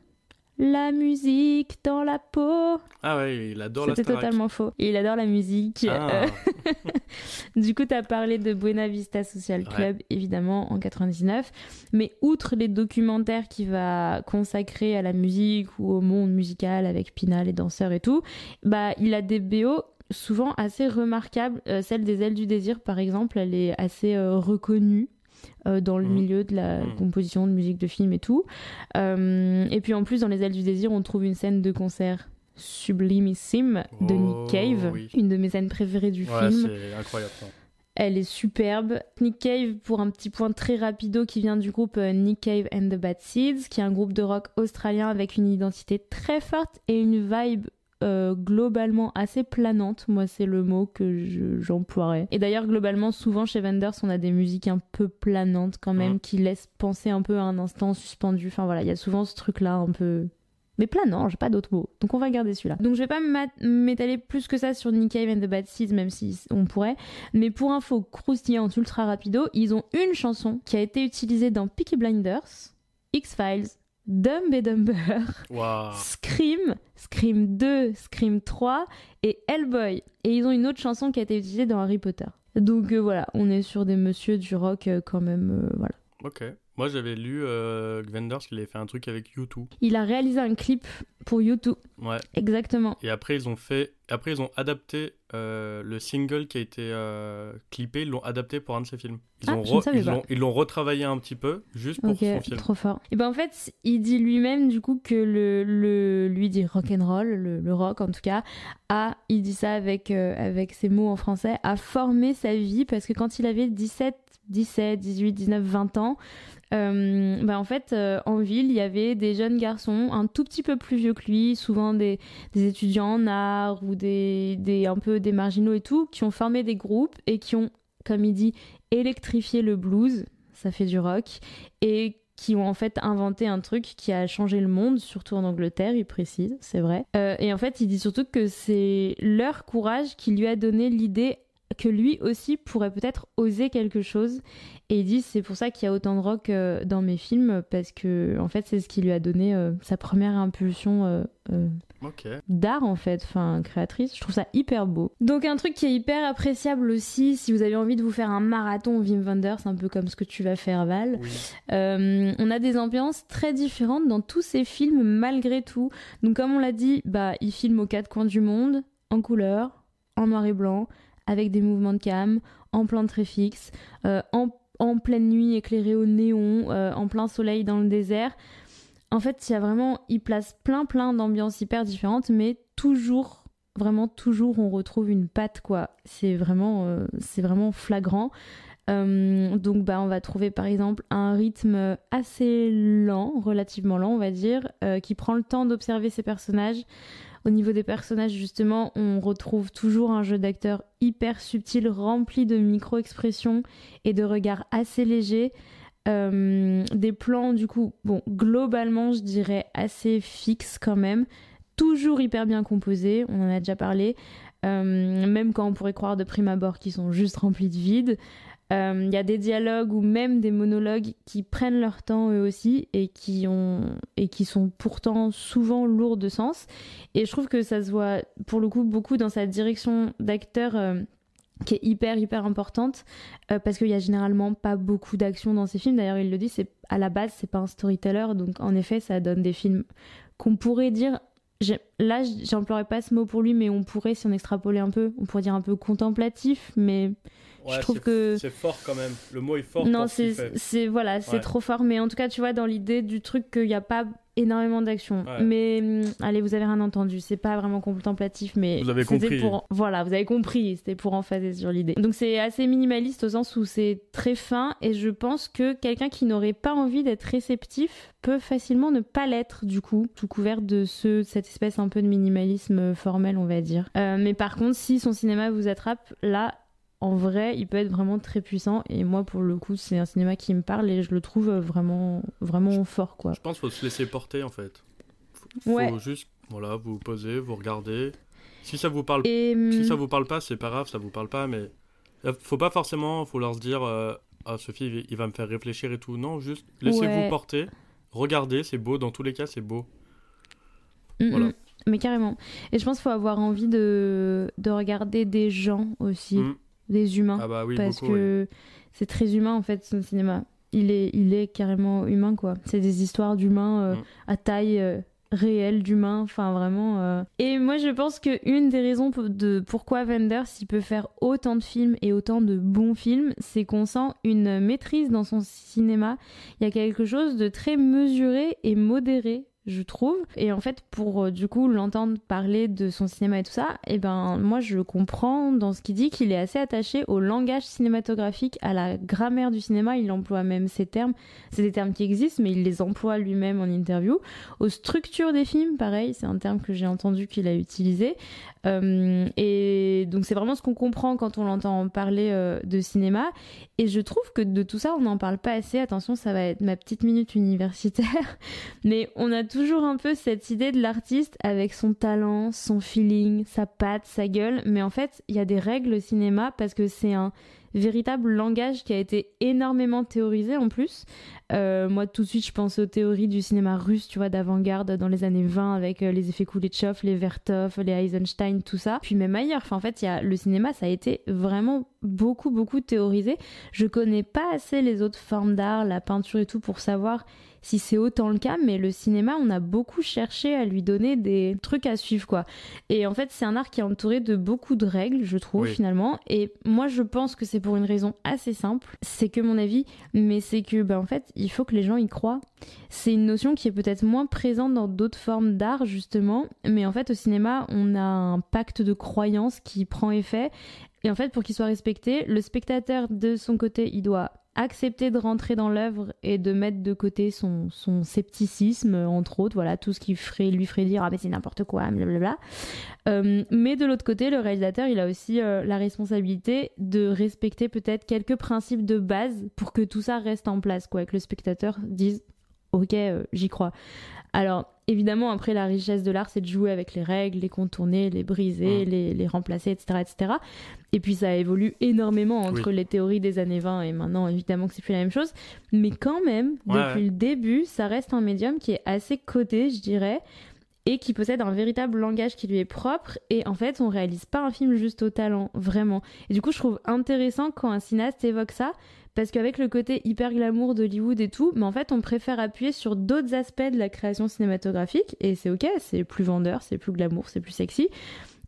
La musique dans la peau. Ah ouais, il adore la C'était totalement faux. Il adore la musique. Ah, Euh, du coup, tu as parlé de Buena Vista Social Ouais. Club, évidemment, en 99. Mais outre les documentaires qu'il va consacrer à la musique ou au monde musical avec Pina, les danseurs et tout, bah, il a des BO souvent assez remarquables. Euh, celle des Ailes du Désir, par exemple, elle est assez euh, reconnue. euh, dans le Mhm. milieu de la Mhm. composition de musique de film et tout. Euh, et puis en plus, dans Les Ailes du Désir, on trouve une scène de concert sublimissime de Oh, Nick Cave, oui. une de mes scènes préférées du ouais, film. c'est incroyable. ça. Elle est superbe. Nick Cave, pour un petit point très rapido, qui vient du groupe Nick Cave and the Bad Seeds, qui est un groupe de rock australien avec une identité très forte et une vibe euh, globalement assez planante. Moi, c'est le mot que j'emploierais. et d'ailleurs, globalement, souvent chez Wenders, on a des musiques un peu planantes quand même, qui laissent penser un peu à un instant suspendu. Enfin voilà, il y a souvent ce truc-là un peu mais planant, j'ai pas d'autres mots. Donc on va garder celui-là. Donc je vais pas m'étaler plus que ça sur Nick Cave and the Bad Seeds, même si on pourrait. Mais pour info croustillante ultra rapido, ils ont une chanson qui a été utilisée dans Peaky Blinders, X-Files, Dumb and Dumber, Scream, Scream 2, Scream 3 et Hellboy. Et ils ont une autre chanson qui a été utilisée dans Harry Potter. Donc euh, voilà, on est sur des messieurs du rock euh, quand même, euh, voilà. Ok. Moi, j'avais lu euh, Gwenders qu'il avait fait un truc avec YouTube. Il a réalisé un clip pour YouTube. Ouais. Exactement. Et après, ils ont fait. Après, ils ont adapté euh, le single qui a été euh, clippé. Ils l'ont adapté pour un de ses films. Ils ah, ont ils l'ont retravaillé un petit peu juste pour son film. Trop fort. Et ben en fait, il dit lui-même du coup que le, le lui dit rock and roll, le, le, rock en tout cas, a il dit ça avec euh, avec ses mots en français, a formé sa vie parce que quand il avait 17 17, 18, 19, 20 ans, euh, bah en fait, euh, en ville, il y avait des jeunes garçons un tout petit peu plus vieux que lui, souvent des, des étudiants en art ou des, des, un peu des marginaux et tout, qui ont formé des groupes et qui ont, comme il dit, électrifié le blues, ça fait du rock, et qui ont en fait inventé un truc qui a changé le monde, surtout en Angleterre, il précise, c'est vrai. Euh, et en fait, il dit surtout que c'est leur courage qui lui a donné l'idée que lui aussi pourrait peut-être oser quelque chose. Et il dit c'est pour ça qu'il y a autant de rock euh, dans mes films parce que en fait c'est ce qui lui a donné euh, sa première impulsion euh, d'art en fait, enfin créatrice. Je trouve ça hyper beau. Donc un truc qui est hyper appréciable aussi si vous avez envie de vous faire un marathon Wim Wenders, un peu comme ce que tu vas faire Val. on a des ambiances très différentes dans tous ces films malgré tout. Donc comme on l'a dit, bah il filme aux quatre coins du monde en couleur, en noir et blanc avec des mouvements de cam, en plan très fixe, euh, en, en, pleine nuit éclairé au néon, euh, en plein soleil dans le désert. En fait, il y a vraiment, il place plein plein d'ambiances hyper différentes, mais toujours, vraiment toujours, on retrouve une patte quoi. C'est vraiment, euh, c'est vraiment flagrant. donc bah on va trouver par exemple un rythme assez lent, relativement lent on va dire, qui prend le temps d'observer ses personnages, au niveau des personnages, justement, on retrouve toujours un jeu d'acteur hyper subtil, rempli de micro-expressions et de regards assez légers. Euh, des plans, du coup, globalement, je dirais assez fixes quand même. Toujours hyper bien composés, on en a déjà parlé. Euh, même quand on pourrait croire de prime abord qu'ils sont juste remplis de vide. Il euh, y a des dialogues ou même des monologues qui prennent leur temps eux aussi et qui, ont, et qui sont pourtant souvent lourds de sens. Et je trouve que ça se voit pour le coup beaucoup dans sa direction d'acteur euh, qui est hyper hyper importante euh, parce qu'il y a généralement pas beaucoup d'action dans ces films. D'ailleurs il le dit, c'est à la base c'est pas un storyteller donc en effet ça donne des films qu'on pourrait dire là j'emploierais pas ce mot pour lui mais on pourrait si on extrapolait un peu on pourrait dire un peu contemplatif mais je trouve que c'est fort quand même. Le mot est fort. Non, c'est voilà, c'est trop fort. Mais en tout cas, tu vois, dans l'idée du truc qu'il n'y a pas énormément d'action. Mais hum, allez, vous avez rien entendu. C'est pas vraiment contemplatif, mais vous avez compris. Pour, voilà, vous avez compris. C'était pour en phaser sur l'idée. Donc c'est assez minimaliste au sens où c'est très fin et je pense que quelqu'un qui n'aurait pas envie d'être réceptif peut facilement ne pas l'être du coup, tout couvert de ce cette espèce un peu de minimalisme formel, on va dire. Euh, mais par contre, si son cinéma vous attrape, là, en vrai, il peut être vraiment très puissant. Et moi, pour le coup, c'est un cinéma qui me parle et je le trouve vraiment, vraiment fort, quoi. Je pense qu'il faut se laisser porter, en fait. Faut, faut juste, voilà, vous posez, vous regardez. Si ça vous parle, si hum, ça vous parle pas, c'est pas grave, ça vous parle pas, mais euh, faut pas forcément, faut leur se dire, euh, ah Sophie, il va me faire réfléchir et tout. Non, juste laissez-vous porter, regardez, c'est beau. Dans tous les cas, c'est beau. Hum, voilà. Hum. Mais carrément. Et je pense qu'il faut avoir envie de, de regarder des gens aussi des humains. Ah bah parce que c'est très humain en fait son cinéma. Il est, il est carrément humain quoi. C'est des histoires d'humains euh, mm. à taille euh, réelle d'humains, enfin vraiment. Euh. Et moi je pense que une des raisons de pourquoi Wenders il peut faire autant de films et autant de bons films, c'est qu'on sent une maîtrise dans son cinéma. Il y a quelque chose de très mesuré et modéré je trouve. Et en fait, pour euh, du coup l'entendre parler de son cinéma et tout ça, et eh ben moi je comprends dans ce qu'il dit qu'il est assez attaché au langage cinématographique, à la grammaire du cinéma. Il emploie même ces termes. C'est des termes qui existent, mais il les emploie lui-même en interview. Aux structures des films, pareil, c'est un terme que j'ai entendu qu'il a utilisé. Euh, et donc c'est vraiment ce qu'on comprend quand on l'entend parler euh, de cinéma. Et je trouve que de tout ça, on n'en parle pas assez. Attention, ça va être ma petite minute universitaire. Mais on a toujours un peu cette idée de l'artiste avec son talent, son feeling, sa patte, sa gueule. Mais en fait, il y a des règles au cinéma parce que c'est un véritable langage qui a été énormément théorisé en plus. Euh, moi, tout de suite, je pense aux théories du cinéma russe, tu vois, d'avant-garde dans les années 20 avec euh, les effets Kuleshov, les Vertov, les Eisenstein, tout ça. Puis même ailleurs. Enfin, en fait, y a le cinéma, ça a été vraiment beaucoup, beaucoup théorisé. Je connais pas assez les autres formes d'art, la peinture et tout, pour savoir si c'est autant le cas, mais le cinéma, on a beaucoup cherché à lui donner des trucs à suivre, quoi. Et en fait, c'est un art qui est entouré de beaucoup de règles, je trouve, finalement. Et moi, je pense que c'est pour une raison assez simple. C'est que mon avis, mais c'est que, ben, en fait, il faut que les gens y croient. C'est une notion qui est peut-être moins présente dans d'autres formes d'art, justement. Mais en fait, au cinéma, on a un pacte de croyance qui prend effet. Et en fait, pour qu'il soit respecté, le spectateur, de son côté, il doit accepter de rentrer dans l'œuvre et de mettre de côté son, scepticisme, entre autres, voilà, tout ce qui lui ferait dire ah mais c'est n'importe quoi, blablabla. Euh, mais de l'autre côté, le réalisateur, il a aussi euh, la responsabilité de respecter peut-être quelques principes de base pour que tout ça reste en place, quoi, que le spectateur dise ok, euh, j'y crois. Alors, évidemment, après, la richesse de l'art, c'est de jouer avec les règles, les contourner, les briser, les, les, remplacer, etc., etc. Et puis, ça évolue énormément entre les théories des années 20 et maintenant, évidemment, que c'est plus la même chose. Mais quand même, depuis le début, ça reste un médium qui est assez coté, je dirais et qui possède un véritable langage qui lui est propre. Et en fait, on réalise pas un film juste au talent, vraiment. Et du coup, je trouve intéressant quand un cinéaste évoque ça, parce qu'avec le côté hyper glamour d'Hollywood et tout, mais en fait, on préfère appuyer sur d'autres aspects de la création cinématographique, et c'est ok, c'est plus vendeur, c'est plus glamour, c'est plus sexy,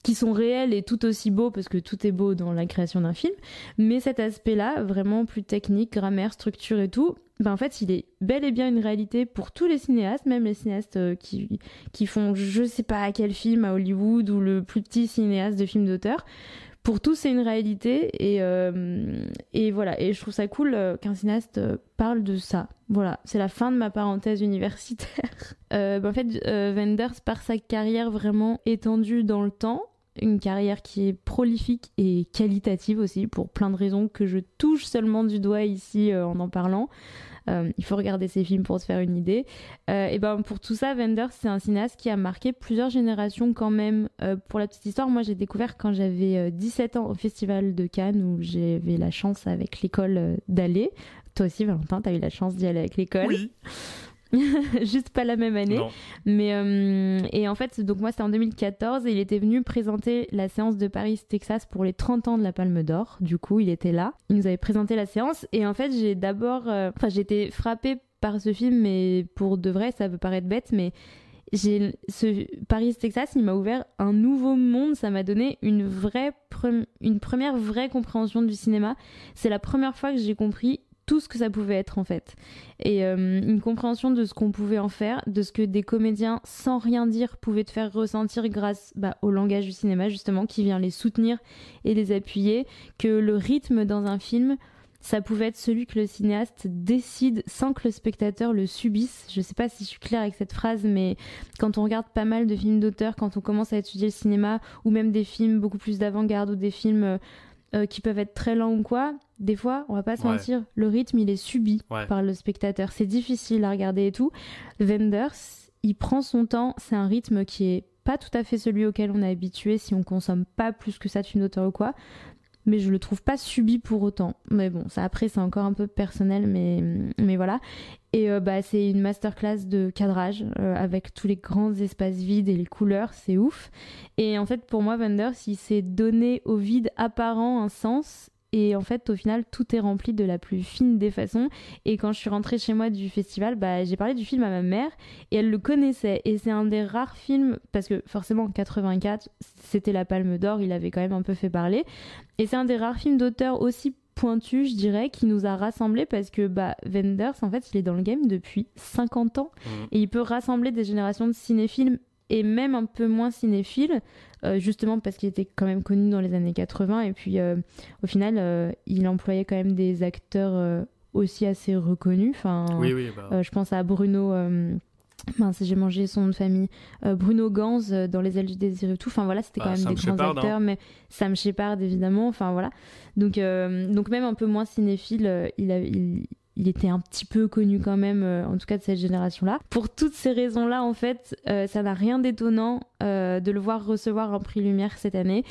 qui sont réels et tout aussi beaux, parce que tout est beau dans la création d'un film, mais cet aspect-là, vraiment plus technique, grammaire, structure et tout, ben en fait, il est bel et bien une réalité pour tous les cinéastes, même les cinéastes euh, qui, qui font je sais pas quel film à Hollywood ou le plus petit cinéaste de film d'auteur pour tous, c'est une réalité. Et, euh, et voilà. Et je trouve ça cool euh, qu'un cinéaste euh, parle de ça. Voilà. C'est la fin de ma parenthèse universitaire. Ben, en fait, Wenders, par sa carrière vraiment étendue dans le temps, une carrière qui est prolifique et qualitative aussi, pour plein de raisons que je touche seulement du doigt ici en en parlant. Euh, il faut regarder ses films pour se faire une idée. Euh, et ben pour tout ça, Wenders, c'est un cinéaste qui a marqué plusieurs générations quand même. Euh, pour la petite histoire, moi j'ai découvert quand j'avais 17 ans au Festival de Cannes où j'avais la chance avec l'école d'aller. Toi aussi, Valentin, t'as eu la chance d'y aller avec l'école. Oui. juste pas la même année. Mais euh, et en fait, donc moi c'était en 2014 et il était venu présenter la séance de Paris Texas pour les 30 ans de la Palme d'Or. Du coup, il était là. Il nous avait présenté la séance et en fait, j'ai d'abord euh, enfin j'ai été frappée par ce film mais pour de vrai, ça peut paraître bête mais j'ai ce Paris Texas, il m'a ouvert un nouveau monde, ça m'a donné une vraie une première vraie compréhension du cinéma. C'est la première fois que j'ai compris tout ce que ça pouvait être en fait. Et euh, une compréhension de ce qu'on pouvait en faire, de ce que des comédiens sans rien dire pouvaient te faire ressentir grâce bah, au langage du cinéma justement qui vient les soutenir et les appuyer, que le rythme dans un film, ça pouvait être celui que le cinéaste décide sans que le spectateur le subisse. Je sais pas si je suis claire avec cette phrase, mais quand on regarde pas mal de films d'auteur, quand on commence à étudier le cinéma, ou même des films beaucoup plus d'avant-garde, ou des films euh, qui peuvent être très lents ou quoi, des fois, on va pas se mentir, le rythme il est subi par le spectateur. C'est difficile à regarder et tout. Wenders, il prend son temps, c'est un rythme qui est pas tout à fait celui auquel on est habitué si on consomme pas plus que ça d'une auteur ou quoi mais je le trouve pas subi pour autant. Mais bon, ça après c'est encore un peu personnel, mais, mais voilà. Et euh, bah, c'est une masterclass de cadrage euh, avec tous les grands espaces vides et les couleurs, c'est ouf. Et en fait, pour moi, Wenders, il s'est donné au vide apparent un sens et en fait, au final, tout est rempli de la plus fine des façons. Et quand je suis rentrée chez moi du festival, bah, j'ai parlé du film à ma mère et elle le connaissait. Et c'est un des rares films, parce que forcément, en 84, c'était la Palme d'Or, il avait quand même un peu fait parler. Et c'est un des rares films d'auteur aussi pointu, je dirais, qui nous a rassemblés parce que bah, Wenders, en fait, il est dans le game depuis 50 ans Mhm. et il peut rassembler des générations de cinéphiles et même un peu moins cinéphiles, euh, justement parce qu'il était quand même connu dans les années 80 et puis euh, au final, euh, il employait quand même des acteurs aussi assez reconnus. Enfin, Oui, oui, bah. je pense à Bruno. Mince, j'ai mangé son nom de famille. Euh, Bruno Gans euh, dans Les ailes du désir et tout. Enfin voilà, c'était Bah, quand même Sam des grands Shepard, hein. acteurs, mais Sam Shepard évidemment. Enfin voilà. Donc, euh, donc même un peu moins cinéphile, il, a, il, il était un petit peu connu quand même, en tout cas de cette génération-là. Pour toutes ces raisons-là, en fait, ça n'a rien d'étonnant de le voir recevoir un prix Lumière cette année.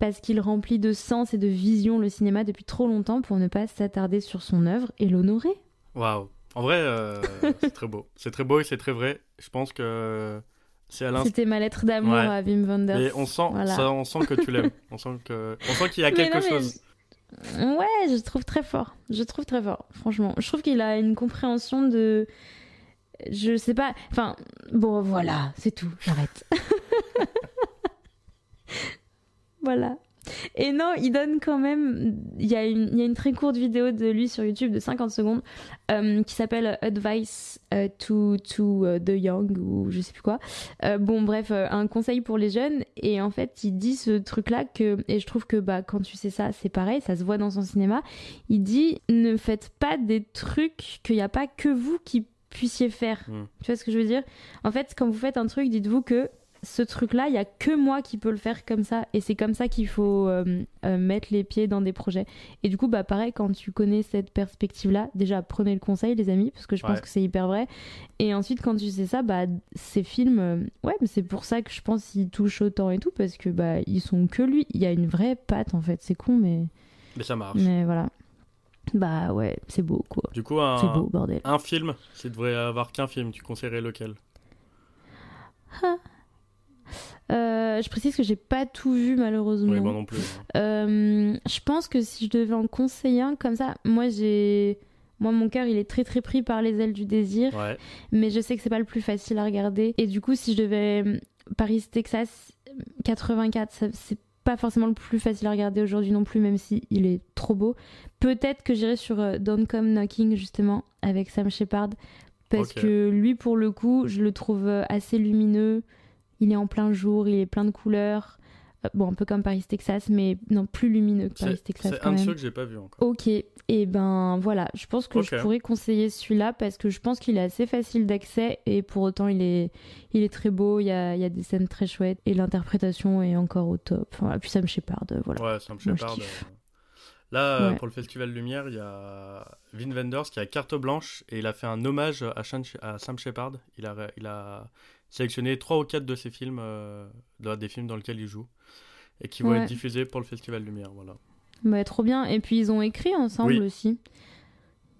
Parce qu'il remplit de sens et de vision le cinéma depuis trop longtemps pour ne pas s'attarder sur son œuvre et l'honorer. Waouh. En vrai, euh, c'est très beau. C'est très beau et c'est très vrai. Je pense que c'est à l'instant. C'était ma lettre d'amour Ouais. à Wim Wenders. Mais on sent, Voilà. ça, on sent que tu l'aimes. On sent que, on sent qu'il y a quelque non, chose. je- Ouais, je trouve très fort. Je trouve très fort, franchement. Je trouve qu'il a une compréhension de. Je sais pas. Enfin, bon, voilà, c'est tout. J'arrête. voilà. Et non, il donne quand même. Il y, a une, il y a une très courte vidéo de lui sur YouTube de 50 secondes euh, qui s'appelle Advice euh, to, to euh, the Young ou je sais plus quoi. Euh, bon, bref, un conseil pour les jeunes. Et en fait, il dit ce truc-là que. Et je trouve que bah, quand tu sais ça, c'est pareil, ça se voit dans son cinéma. Il dit ne faites pas des trucs qu'il n'y a pas que vous qui puissiez faire. Mm. Tu vois ce que je veux dire? En fait, quand vous faites un truc, dites-vous que ce truc-là, il y a que moi qui peux le faire comme ça, et c'est comme ça qu'il faut euh, euh, mettre les pieds dans des projets. Et du coup, bah pareil, quand tu connais cette perspective-là, déjà prenez le conseil, les amis, parce que je pense que c'est hyper vrai. Et ensuite, quand tu sais ça, bah ces films, euh, ouais, mais c'est pour ça que je pense qu'ils touchent autant et tout, parce que bah ils sont que lui. Il y a une vraie patte en fait. C'est con, mais Mais ça marche. mais voilà. Bah ouais, c'est beau quoi. Du coup, C'est un, beau, bordel. un film, s'il devrait avoir qu'un film, tu conseillerais lequel? Euh, je précise que j'ai pas tout vu malheureusement. Oui, moi non plus. hein. Euh, je pense que si je devais en conseiller un comme ça, moi j'ai. Moi, mon cœur, il est très très pris par les ailes du désir, Ouais. mais je sais que c'est pas le plus facile à regarder. Et du coup, si je devais. euh, Paris, Texas, 84, ça- c'est pas forcément le plus facile à regarder aujourd'hui non plus, même si il est trop beau. Peut-être que j'irai sur Don't Come Knocking, justement, avec Sam Shepard, parce que lui, pour le coup, je le trouve assez lumineux. Il est en plein jour, il est plein de couleurs. Euh, Bon, un peu comme Paris, Texas, mais non, plus lumineux que Paris, Texas c'est un de ceux que j'ai pas vu encore. Ok, et ben voilà, je pense que je pourrais conseiller celui-là parce que je pense qu'il est assez facile d'accès et pour autant il est, il est très beau, il y a, il y a des scènes très chouettes et l'interprétation est encore au top. Enfin, puis ça me Shepard, voilà. Ouais, Sam Shepard. euh, Là, euh, Ouais. pour le Festival Lumière, il y a Vin Wenders qui a carte blanche et il a fait un hommage à Sam Shepard. Il a, il a sélectionné trois ou quatre de ses films, euh, de- des films dans lesquels il joue, et qui vont Ouais. être diffusés pour le Festival Lumière. Voilà. Bah, trop bien. Et puis ils ont écrit ensemble Oui. aussi.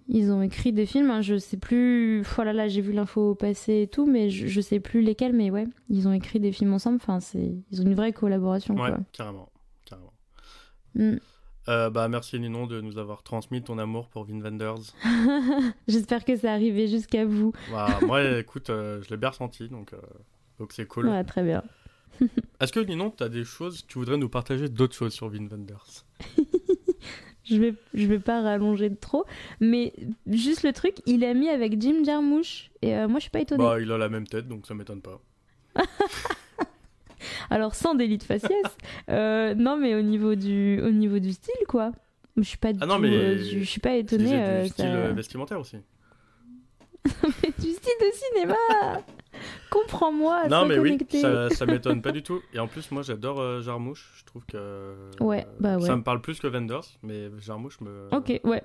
Ils ont écrit des films, hein, je sais plus. Voilà, là j'ai vu l'info passer et tout, mais je, je sais plus lesquels. Mais ouais, ils ont écrit des films ensemble. Enfin, c'est ils ont une vraie collaboration. Ouais, Quoi. carrément. carrément. Mm. Euh, bah, merci Ninon de nous avoir transmis ton amour pour Vin Wenders. J'espère que ça arrivé jusqu'à vous. Bah, moi, écoute, euh, je l'ai bien ressenti, donc euh, donc c'est cool. Ouais, très bien. Est-ce que Ninon, tu as des choses, tu voudrais nous partager d'autres choses sur Vin Wenders? Je vais, je vais pas rallonger de trop, mais juste le truc, il est mis avec Jim Jarmusch et moi je suis pas étonnée. Bah, il a la même tête, donc ça m'étonne pas. Alors sans délit de faciès, euh, non mais au niveau du, au niveau du style quoi. Je suis pas du Ah non, mais euh, je, je suis pas étonnée. disais euh, du style ça- vestimentaire aussi. Mais du style de cinéma. Comprends-moi. non, mais oui, ça, ça m'étonne pas du tout. Et en plus, moi, j'adore euh, Jarmouche. Je trouve que. Ouais, bah ouais. Ça me parle plus que Wenders, mais Jarmouche me. Ok, ouais.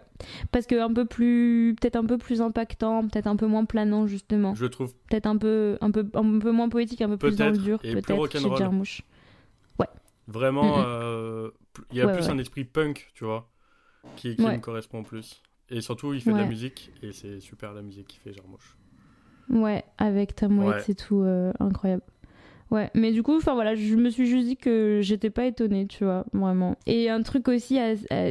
Parce que un peu plus, peut-être un peu plus impactant, peut-être un peu moins planant justement, Je trouve peut-être un peu, un peu, un peu moins poétique, un peu plus dans le dur, peut-être chez rock'n'roll. Jarmusch. vraiment. Euh, Il y a Ouais, plus ouais. un esprit punk, tu vois, qui, qui Ouais. me correspond plus. Et surtout, il fait de la Ouais. musique, et c'est super la musique qu'il fait, Jarmouche. Ouais, avec Tom Waits Ouais. et tout, euh, incroyable. Ouais, mais du coup, enfin voilà, je me suis juste dit que j'étais pas étonnée, tu vois, vraiment. Et un truc aussi,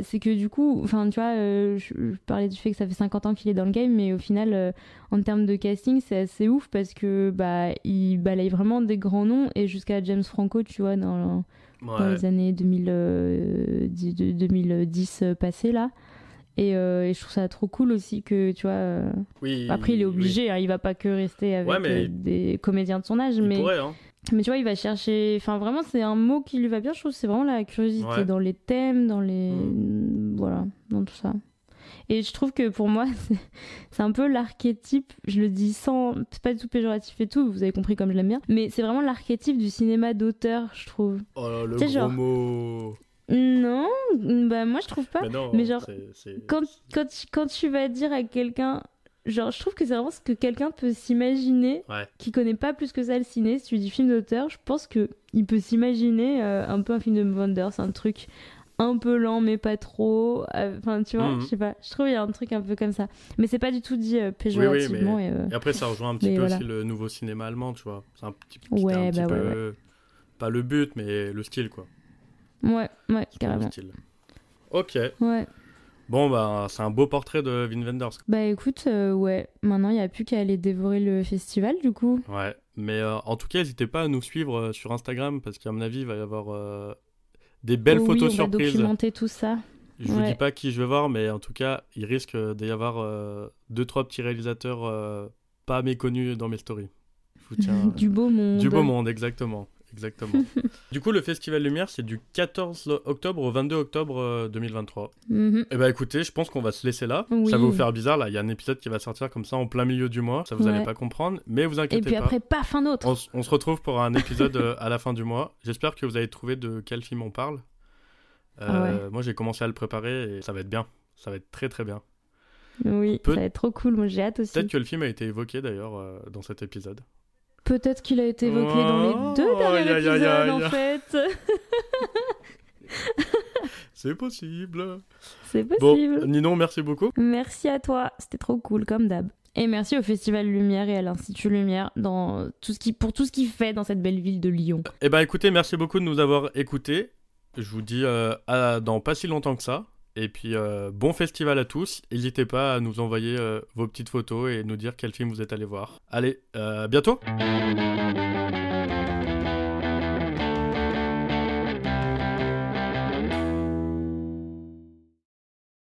c'est que du coup, enfin, tu vois, euh, je, parlais du fait que ça fait 50 ans qu'il est dans le game, mais au final, euh, en termes de casting, c'est assez ouf parce que bah, il balaye vraiment des grands noms et jusqu'à James Franco, tu vois, dans, dans Ouais. les années 2010, de- 2010 euh, passées là. Et, euh, et je trouve ça trop cool aussi que, tu vois. euh, Oui. Après, il est obligé, hein, il va pas que rester avec Ouais, mais- euh, des comédiens de son âge, Il mais, pourrait, hein. mais tu vois, il va chercher. Enfin, vraiment, c'est un mot qui lui va bien, je trouve. C'est vraiment la curiosité Ouais. dans les thèmes, dans les. Mm. Voilà, dans tout ça. Et je trouve que pour moi, c'est- c'est un peu l'archétype, je le dis sans. C'est pas du tout péjoratif et tout, vous avez compris comme je l'aime bien, mais c'est vraiment l'archétype du cinéma d'auteur, je trouve. Oh là, le gros genre- mot. Non, bah moi je trouve pas. Mais non, mais genre, c'est- c'est- quand, quand, tu- quand tu vas dire à quelqu'un, genre, je trouve que c'est vraiment ce que quelqu'un peut s'imaginer, Ouais. qui connaît pas plus que ça le ciné. Si tu dis film d'auteur, je pense que il peut s'imaginer euh, un peu un film de Wenders, un truc un peu lent mais pas trop. Euh, Enfin, tu vois, Mhm. je sais pas. Je trouve il y a un truc un peu comme ça. Mais c'est pas du tout dit euh, Oui, péjorativement. oui, mais... et, euh, Et après, ça rejoint un petit peu voilà. aussi le nouveau cinéma allemand, tu vois. C'est un petit, Ouais, un petit bah ouais, peu... Pas le but, mais le style, quoi. Ouais, ouais, carrément. Ok. Ouais. Bon, bah, c'est un beau portrait de Wim Wenders. Bah écoute, euh, ouais. Maintenant, il y a plus qu'à aller dévorer le festival, du coup. Ouais. Mais euh, en tout cas, n'hésitez pas à nous suivre euh, sur Instagram, parce qu'à mon avis, il va y avoir euh, des belles Oh photos oui, on va surprises. documenter tout ça. Je vous Ouais. dis pas qui je vais voir, mais en tout cas, il risque d'y avoir deux, trois petits réalisateurs pas méconnus dans mes stories. Je vous tiens... du beau monde. Du beau monde, exactement. Exactement. du coup, le Festival Lumière, c'est du 14 octobre au 22 octobre euh, 2023. Mhm. Eh ben écoutez, je pense qu'on va se laisser là. Oui. Ça va vous faire bizarre, là. Il y a un épisode qui va sortir comme ça en plein milieu du mois. Ça vous Ouais. allez pas comprendre, mais vous Et inquiétez puis pas. après, paf, un autre. On, se retrouve pour un épisode euh, à la fin du mois. J'espère que vous avez trouvé de quel film on parle. Euh, Ah Moi, j'ai commencé à le préparer et ça va être bien. Ça va être très très bien. Oui, Peut- ça va être trop cool. Moi, j'ai hâte aussi. Peut-être que le film a été évoqué d'ailleurs euh, dans cet épisode. Peut-être qu'il a été évoqué dans les deux Oh, derniers aïe, aïe, épisodes, en fait. C'est possible. C'est Bon, possible. Ninon, merci beaucoup. Merci à toi. C'était trop cool, comme d'hab. Et merci au Festival Lumière et à l'Institut Lumière dans tout ce qui, pour tout ce qu'il fait dans cette belle ville de Lyon. Eh ben écoutez, merci beaucoup de nous avoir écoutés. Je vous dis euh, à dans pas si longtemps que ça. Et puis euh, bon festival à tous. N'hésitez pas à nous envoyer euh, vos petites photos et nous dire quel film vous êtes allé voir. Allez, euh, à bientôt